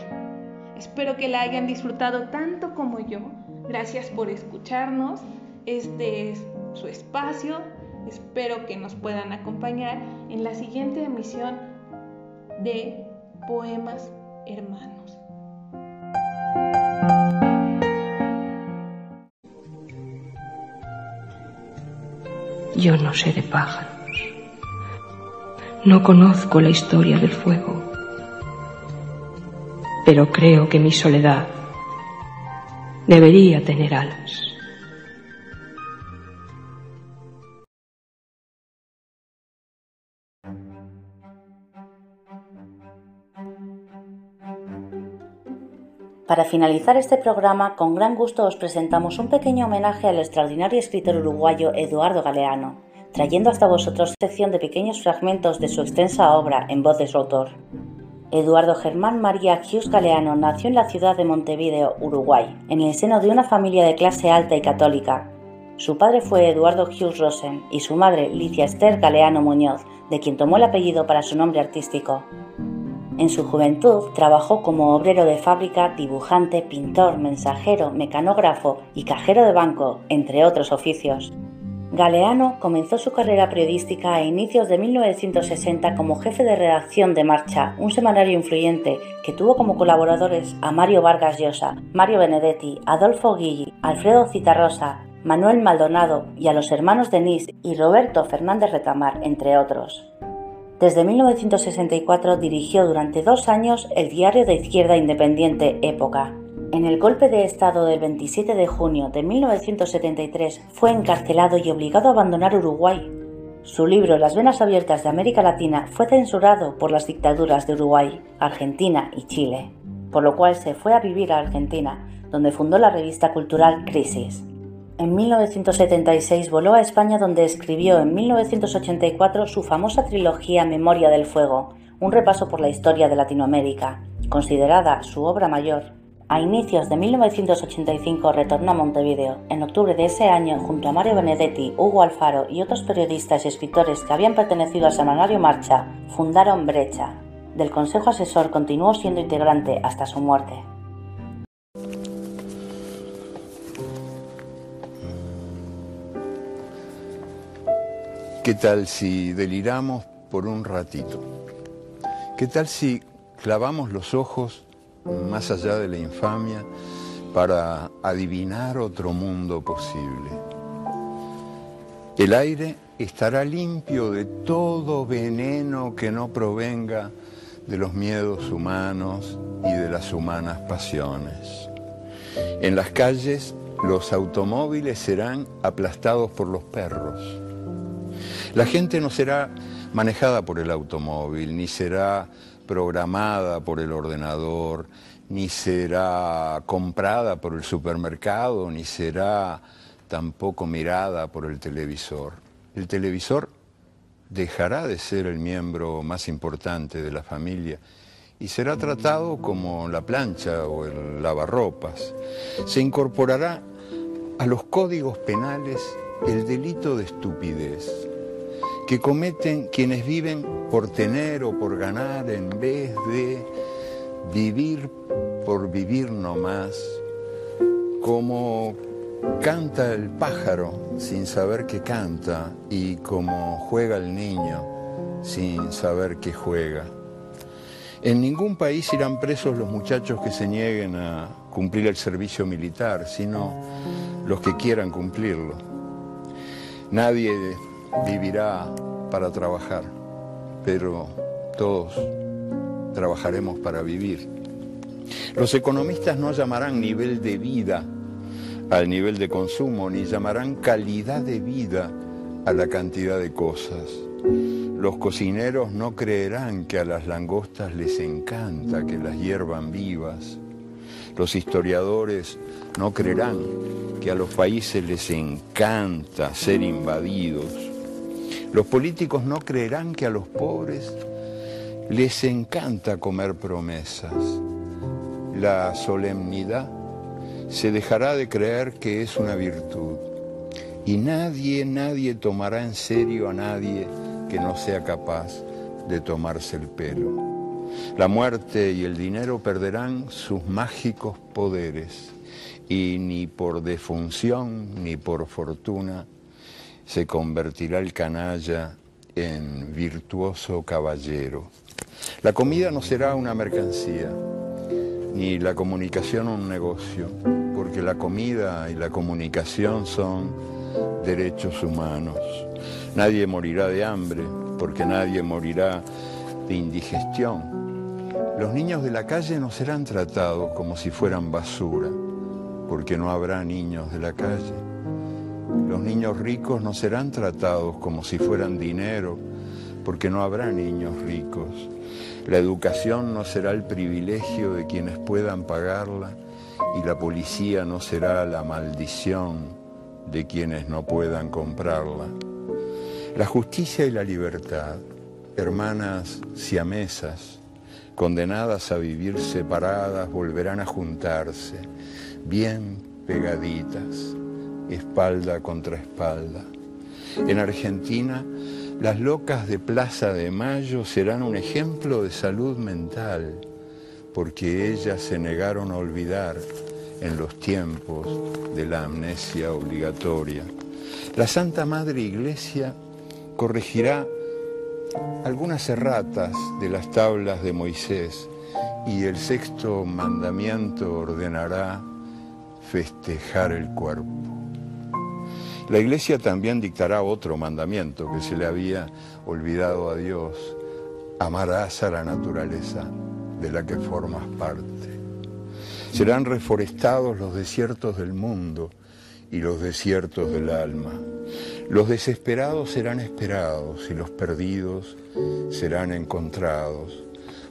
Espero que la hayan disfrutado tanto como yo. Gracias por escucharnos. Este es su espacio. Espero que nos puedan acompañar en la siguiente emisión de Poemas Hermanos. Yo no sé de pájaros. No conozco la historia del fuego pero creo que mi soledad debería tener alas. Para finalizar este programa, con gran gusto os presentamos un pequeño homenaje al extraordinario escritor uruguayo Eduardo Galeano, trayendo hasta vosotros sección de pequeños fragmentos de su extensa obra en voz de su autor. Eduardo Germán María Hughes Galeano nació en la ciudad de Montevideo, Uruguay, en el seno de una familia de clase alta y católica. Su padre fue Eduardo Hughes Rosen y su madre Licia Esther Galeano Muñoz, de quien tomó el apellido para su nombre artístico. En su juventud trabajó como obrero de fábrica, dibujante, pintor, mensajero, mecanógrafo y cajero de banco, entre otros oficios. Galeano comenzó su carrera periodística a inicios de 1960 como jefe de redacción de Marcha, un semanario influyente que tuvo como colaboradores a Mario Vargas Llosa, Mario Benedetti, Adolfo Guilli, Alfredo Citarrosa, Manuel Maldonado y a los hermanos Denis y Roberto Fernández Retamar, entre otros. Desde 1964 dirigió durante dos años el diario de izquierda independiente Época, en el golpe de Estado del 27 de junio de 1973 fue encarcelado y obligado a abandonar Uruguay. Su libro Las venas abiertas de América Latina fue censurado por las dictaduras de Uruguay, Argentina y Chile, por lo cual se fue a vivir a Argentina, donde fundó la revista cultural Crisis. En 1976 voló a España donde escribió en 1984 su famosa trilogía Memoria del Fuego, un repaso por la historia de Latinoamérica, considerada su obra mayor a inicios de 1985 retornó a Montevideo. En octubre de ese año, junto a Mario Benedetti, Hugo Alfaro y otros periodistas y escritores que habían pertenecido al semanario Marcha, fundaron Brecha. Del Consejo Asesor continuó siendo integrante hasta su muerte. ¿Qué tal si deliramos por un ratito? ¿Qué tal si clavamos los ojos más allá de la infamia, para adivinar otro mundo posible. El aire estará limpio de todo veneno que no provenga de los miedos humanos y de las humanas pasiones. En las calles los automóviles serán aplastados por los perros. La gente no será manejada por el automóvil, ni será programada por el ordenador, ni será comprada por el supermercado, ni será tampoco mirada por el televisor. El televisor dejará de ser el miembro más importante de la familia y será tratado como la plancha o el lavarropas. Se incorporará a los códigos penales el delito de estupidez que cometen quienes viven por tener o por ganar en vez de vivir por vivir nomás, como canta el pájaro sin saber que canta y como juega el niño sin saber que juega. En ningún país irán presos los muchachos que se nieguen a cumplir el servicio militar, sino los que quieran cumplirlo. Nadie vivirá para trabajar, pero todos trabajaremos para vivir. Los economistas no llamarán nivel de vida al nivel de consumo, ni llamarán calidad de vida a la cantidad de cosas. Los cocineros no creerán que a las langostas les encanta que las hiervan vivas. Los historiadores no creerán que a los países les encanta ser invadidos. Los políticos no creerán que a los pobres les encanta comer promesas. La solemnidad se dejará de creer que es una virtud. Y nadie, nadie tomará en serio a nadie que no sea capaz de tomarse el pelo. La muerte y el dinero perderán sus mágicos poderes y ni por defunción ni por fortuna se convertirá el canalla en virtuoso caballero. La comida no será una mercancía, ni la comunicación un negocio, porque la comida y la comunicación son derechos humanos. Nadie morirá de hambre, porque nadie morirá de indigestión. Los niños de la calle no serán tratados como si fueran basura, porque no habrá niños de la calle. Los niños ricos no serán tratados como si fueran dinero, porque no habrá niños ricos. La educación no será el privilegio de quienes puedan pagarla y la policía no será la maldición de quienes no puedan comprarla. La justicia y la libertad, hermanas siamesas, condenadas a vivir separadas, volverán a juntarse, bien pegaditas, espalda contra espalda. En Argentina, las locas de Plaza de Mayo serán un ejemplo de salud mental, porque ellas se negaron a olvidar en los tiempos de la amnesia obligatoria. La Santa Madre Iglesia corregirá algunas erratas de las tablas de Moisés y el sexto mandamiento ordenará festejar el cuerpo. La iglesia también dictará otro mandamiento que se le había olvidado a Dios. Amarás a la naturaleza de la que formas parte. Serán reforestados los desiertos del mundo y los desiertos del alma. Los desesperados serán esperados y los perdidos serán encontrados,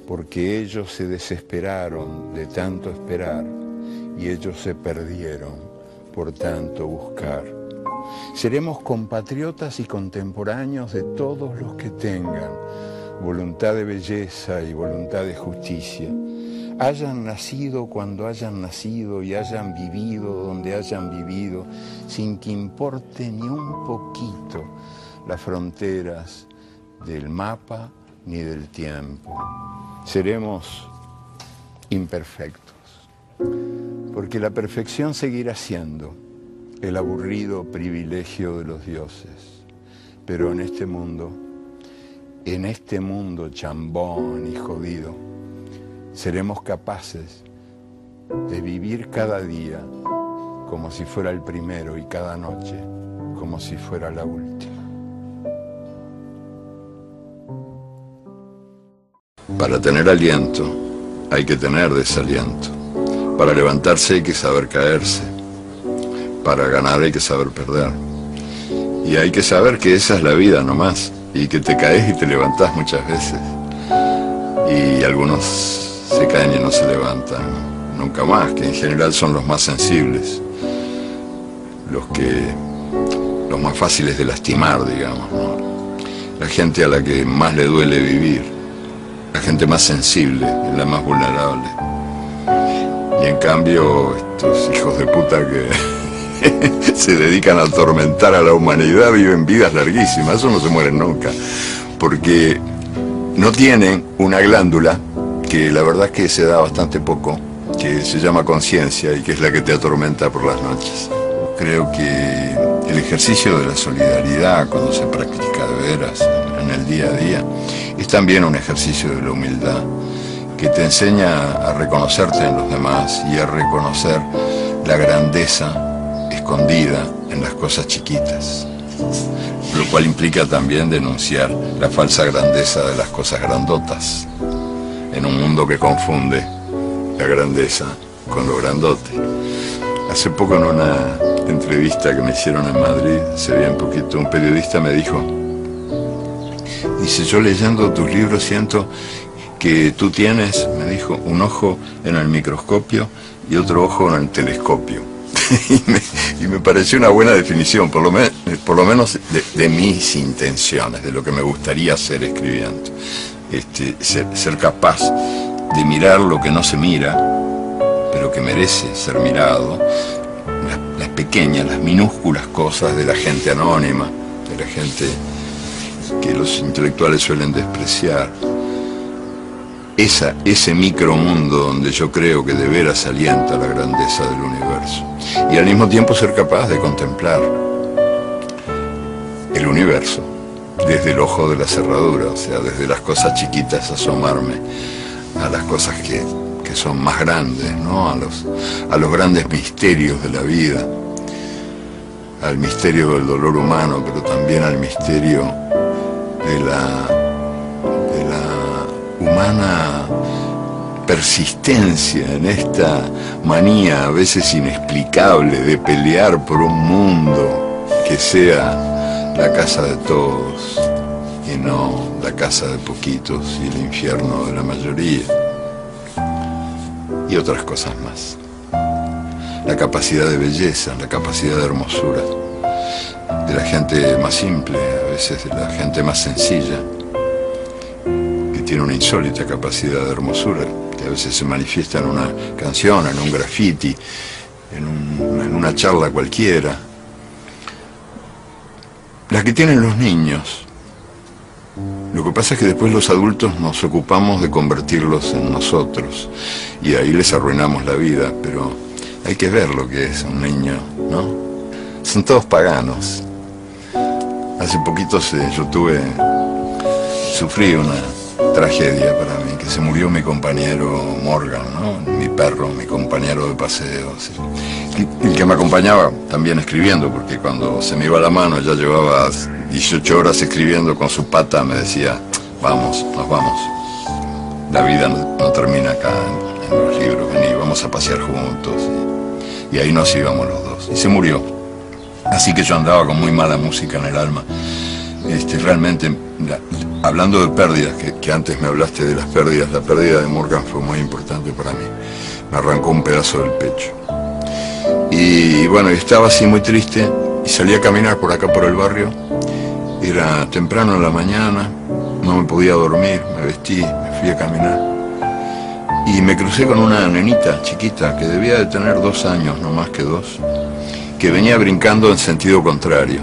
porque ellos se desesperaron de tanto esperar y ellos se perdieron por tanto buscar. Seremos compatriotas y contemporáneos de todos los que tengan voluntad de belleza y voluntad de justicia. Hayan nacido cuando hayan nacido y hayan vivido donde hayan vivido, sin que importe ni un poquito las fronteras del mapa ni del tiempo. Seremos imperfectos, porque la perfección seguirá siendo el aburrido privilegio de los dioses. Pero en este mundo, en este mundo chambón y jodido, seremos capaces de vivir cada día como si fuera el primero y cada noche como si fuera la última. Para tener aliento hay que tener desaliento. Para levantarse hay que saber caerse. Para ganar hay que saber perder. Y hay que saber que esa es la vida nomás. y que te caes y te levantás muchas veces. Y algunos se caen y no se levantan nunca más, que en general son los más sensibles, los que los más fáciles de lastimar, digamos, la gente a la que más le duele vivir, la gente más sensible, la más vulnerable. Y en cambio, estos hijos de puta que [laughs] [laughs] se dedican a atormentar a la humanidad viven vidas larguísimas, eso no se mueren nunca, porque no tienen una glándula que la verdad es que se da bastante poco, que se llama conciencia y que es la que te atormenta por las noches. Creo que el ejercicio de la solidaridad cuando se practica de veras en el día a día es también un ejercicio de la humildad que te enseña a reconocerte en los demás y a reconocer la grandeza en las cosas chiquitas, lo cual implica también denunciar la falsa grandeza de las cosas grandotas, en un mundo que confunde la grandeza con lo grandote. Hace poco en una entrevista que me hicieron en Madrid, se veía un poquito, un periodista me dijo, dice, yo leyendo tus libros siento que tú tienes, me dijo, un ojo en el microscopio y otro ojo en el telescopio. [laughs] y, me, pareció una buena definición, por lo, por lo menos de, mis intenciones, de lo que me gustaría hacer escribiendo. Este, ser, capaz de mirar lo que no se mira, pero que merece ser mirado, las pequeñas, las minúsculas cosas de la gente anónima, de la gente que los intelectuales suelen despreciar esa, ese micromundo donde yo creo que de veras alienta la grandeza del universo. Y al mismo tiempo ser capaz de contemplar el universo desde el ojo de la cerradura, o sea, desde las cosas chiquitas asomarme a las cosas que, que son más grandes, ¿no? a, los, a los grandes misterios de la vida, al misterio del dolor humano, pero también al misterio de la persistencia en esta manía a veces inexplicable de pelear por un mundo que sea la casa de todos y no la casa de poquitos y el infierno de la mayoría y otras cosas más. La capacidad de belleza, la capacidad de hermosura de la gente más simple, a veces de la gente más sencilla tiene una insólita capacidad de hermosura, que a veces se manifiesta en una canción, en un graffiti, en, una charla cualquiera. La que tienen los niños. Lo que pasa es que después los adultos nos ocupamos de convertirlos en nosotros y ahí les arruinamos la vida, pero hay que ver lo que es un niño, ¿no? Son todos paganos. Hace poquito yo tuve, sufrí una, tragedia para mí, que se murió mi compañero Morgan, ¿no? mi perro, mi compañero de paseo. El que me acompañaba también escribiendo, porque cuando se me iba la mano, ya llevaba 18 horas escribiendo con su pata, me decía, vamos, nos vamos. La vida no, termina acá en, los libros, vení, vamos a pasear juntos. Y ahí nos íbamos los dos. Y se murió. Así que yo andaba con muy mala música en el alma. Este, realmente hablando de pérdidas, que, antes me hablaste de las pérdidas, la pérdida de Morgan fue muy importante para mí. Me arrancó un pedazo del pecho. Y bueno, estaba así muy triste y salí a caminar por acá por el barrio. Era temprano en la mañana, no me podía dormir, me vestí, me fui a caminar. Y me crucé con una nenita chiquita que debía de tener dos años, no más que dos, que venía brincando en sentido contrario.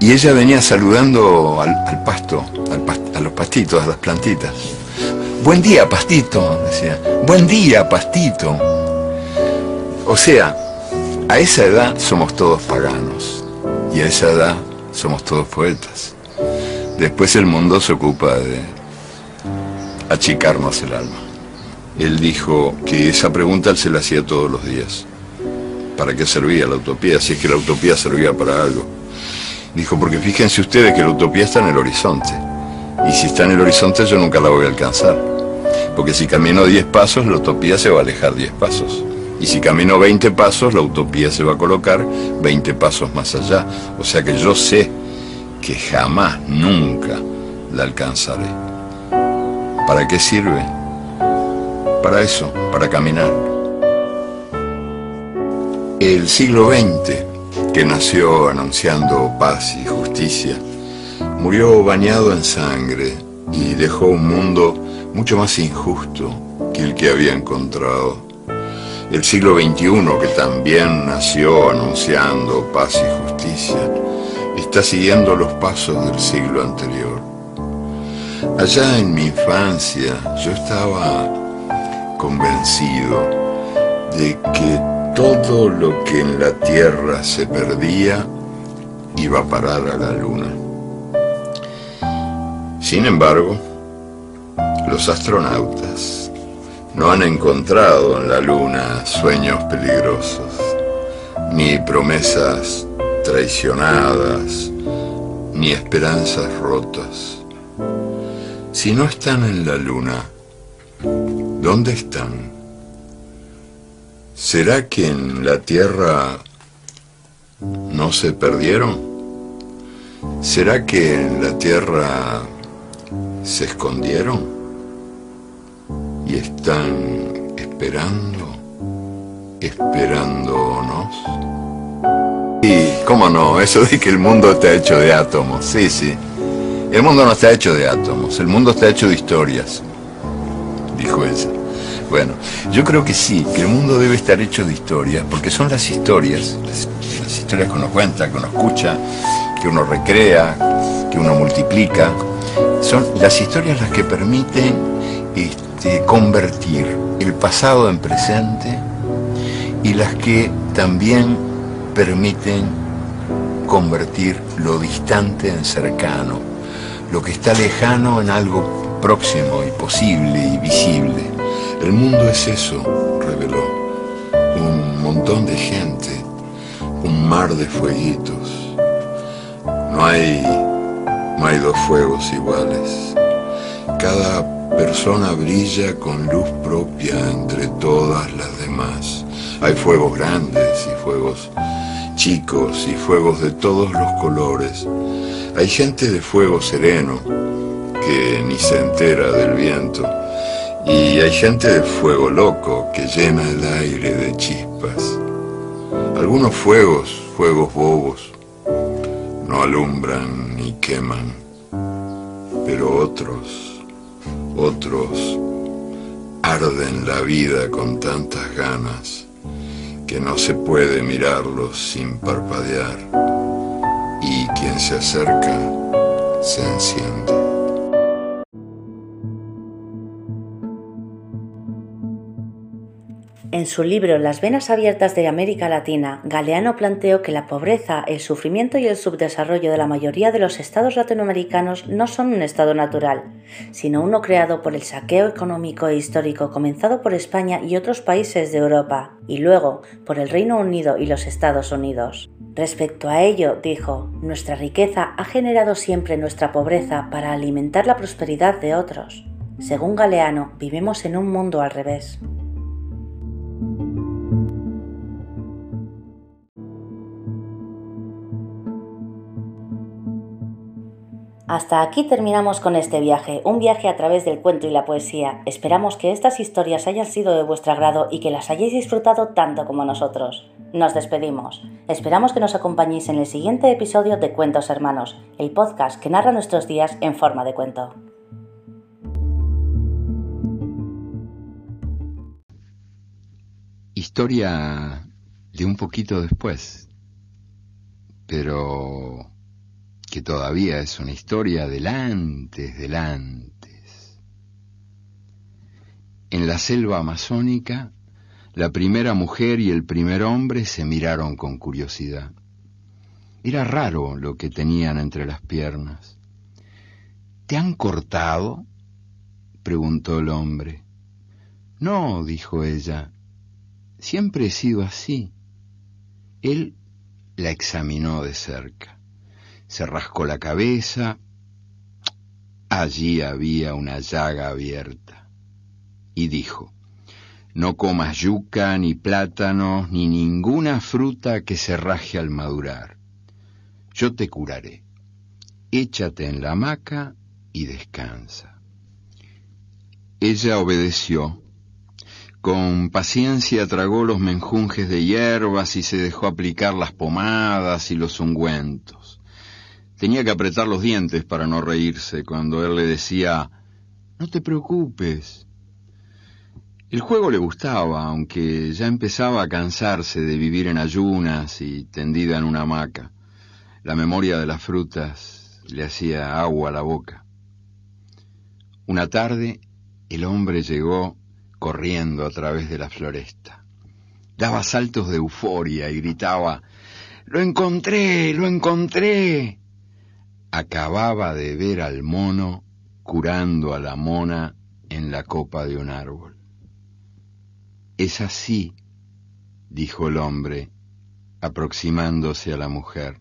Y ella venía saludando al, pasto, a los pastitos, a las plantitas. Buen día, pastito, decía. Buen día, pastito. O sea, a esa edad somos todos paganos y a esa edad somos todos poetas. Después el mundo se ocupa de achicarnos el alma. Él dijo que esa pregunta él se la hacía todos los días. ¿Para qué servía la utopía? Si es que la utopía servía para algo. Dijo, porque fíjense ustedes que la utopía está en el horizonte. Y si está en el horizonte yo nunca la voy a alcanzar. Porque si camino 10 pasos, la utopía se va a alejar 10 pasos. Y si camino 20 pasos, la utopía se va a colocar 20 pasos más allá. O sea que yo sé que jamás, nunca la alcanzaré. ¿Para qué sirve? Para eso, para caminar. El siglo XX, que nació anunciando paz y justicia, murió bañado en sangre y dejó un mundo mucho más injusto que el que había encontrado. El siglo XXI, que también nació anunciando paz y justicia, está siguiendo los pasos del siglo anterior. Allá en mi infancia yo estaba convencido de que todo lo que en la Tierra se perdía iba a parar a la Luna. Sin embargo, los astronautas no han encontrado en la Luna sueños peligrosos, ni promesas traicionadas, ni esperanzas rotas. Si no están en la Luna, ¿dónde están? ¿Será que en la Tierra no se perdieron? ¿Será que en la Tierra se escondieron y están esperando, esperándonos? Y, ¿cómo no? Eso de que el mundo está hecho de átomos. Sí, sí. El mundo no está hecho de átomos, el mundo está hecho de historias, dijo ella. Bueno, yo creo que sí, que el mundo debe estar hecho de historias, porque son las historias, las, historias que uno cuenta, que uno escucha, que uno recrea, que uno multiplica, son las historias las que permiten este, convertir el pasado en presente y las que también permiten convertir lo distante en cercano, lo que está lejano en algo próximo y posible y visible. El mundo es eso, reveló. Un montón de gente, un mar de fueguitos. No hay, no hay dos fuegos iguales. Cada persona brilla con luz propia entre todas las demás. Hay fuegos grandes y fuegos chicos y fuegos de todos los colores. Hay gente de fuego sereno que ni se entera del viento y hay gente de fuego loco que llena el aire de chispas. Algunos fuegos, fuegos bobos, no alumbran ni queman, pero otros, otros arden la vida con tantas ganas que no se puede mirarlos sin parpadear y quien se acerca se enciende. En su libro Las venas abiertas de América Latina, Galeano planteó que la pobreza, el sufrimiento y el subdesarrollo de la mayoría de los estados latinoamericanos no son un estado natural, sino uno creado por el saqueo económico e histórico comenzado por España y otros países de Europa, y luego por el Reino Unido y los Estados Unidos. Respecto a ello, dijo, nuestra riqueza ha generado siempre nuestra pobreza para alimentar la prosperidad de otros. Según Galeano, vivimos en un mundo al revés. Hasta aquí terminamos con este viaje, un viaje a través del cuento y la poesía. Esperamos que estas historias hayan sido de vuestro agrado y que las hayáis disfrutado tanto como nosotros. Nos despedimos. Esperamos que nos acompañéis en el siguiente episodio de Cuentos Hermanos, el podcast que narra nuestros días en forma de cuento. Historia de un poquito después, pero que todavía es una historia del antes del antes. En la selva amazónica, la primera mujer y el primer hombre se miraron con curiosidad. Era raro lo que tenían entre las piernas. ¿Te han cortado? preguntó el hombre. No, dijo ella, siempre he sido así. Él la examinó de cerca se rascó la cabeza, allí había una llaga abierta, y dijo, No comas yuca, ni plátanos, ni ninguna fruta que se raje al madurar. Yo te curaré. Échate en la hamaca y descansa. Ella obedeció. Con paciencia tragó los menjunjes de hierbas y se dejó aplicar las pomadas y los ungüentos. Tenía que apretar los dientes para no reírse cuando él le decía, No te preocupes, el juego le gustaba, aunque ya empezaba a cansarse de vivir en ayunas y tendida en una hamaca. La memoria de las frutas le hacía agua a la boca. Una tarde el hombre llegó corriendo a través de la floresta. Daba saltos de euforia y gritaba Lo encontré, lo encontré. Acababa de ver al mono curando a la mona en la copa de un árbol. Es así, dijo el hombre, aproximándose a la mujer.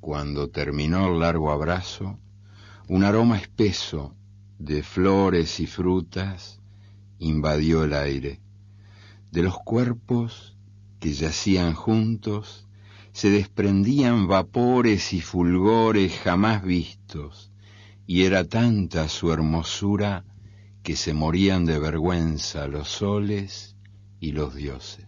Cuando terminó el largo abrazo, un aroma espeso de flores y frutas invadió el aire. De los cuerpos que yacían juntos se desprendían vapores y fulgores jamás vistos, y era tanta su hermosura que se morían de vergüenza los soles y los dioses.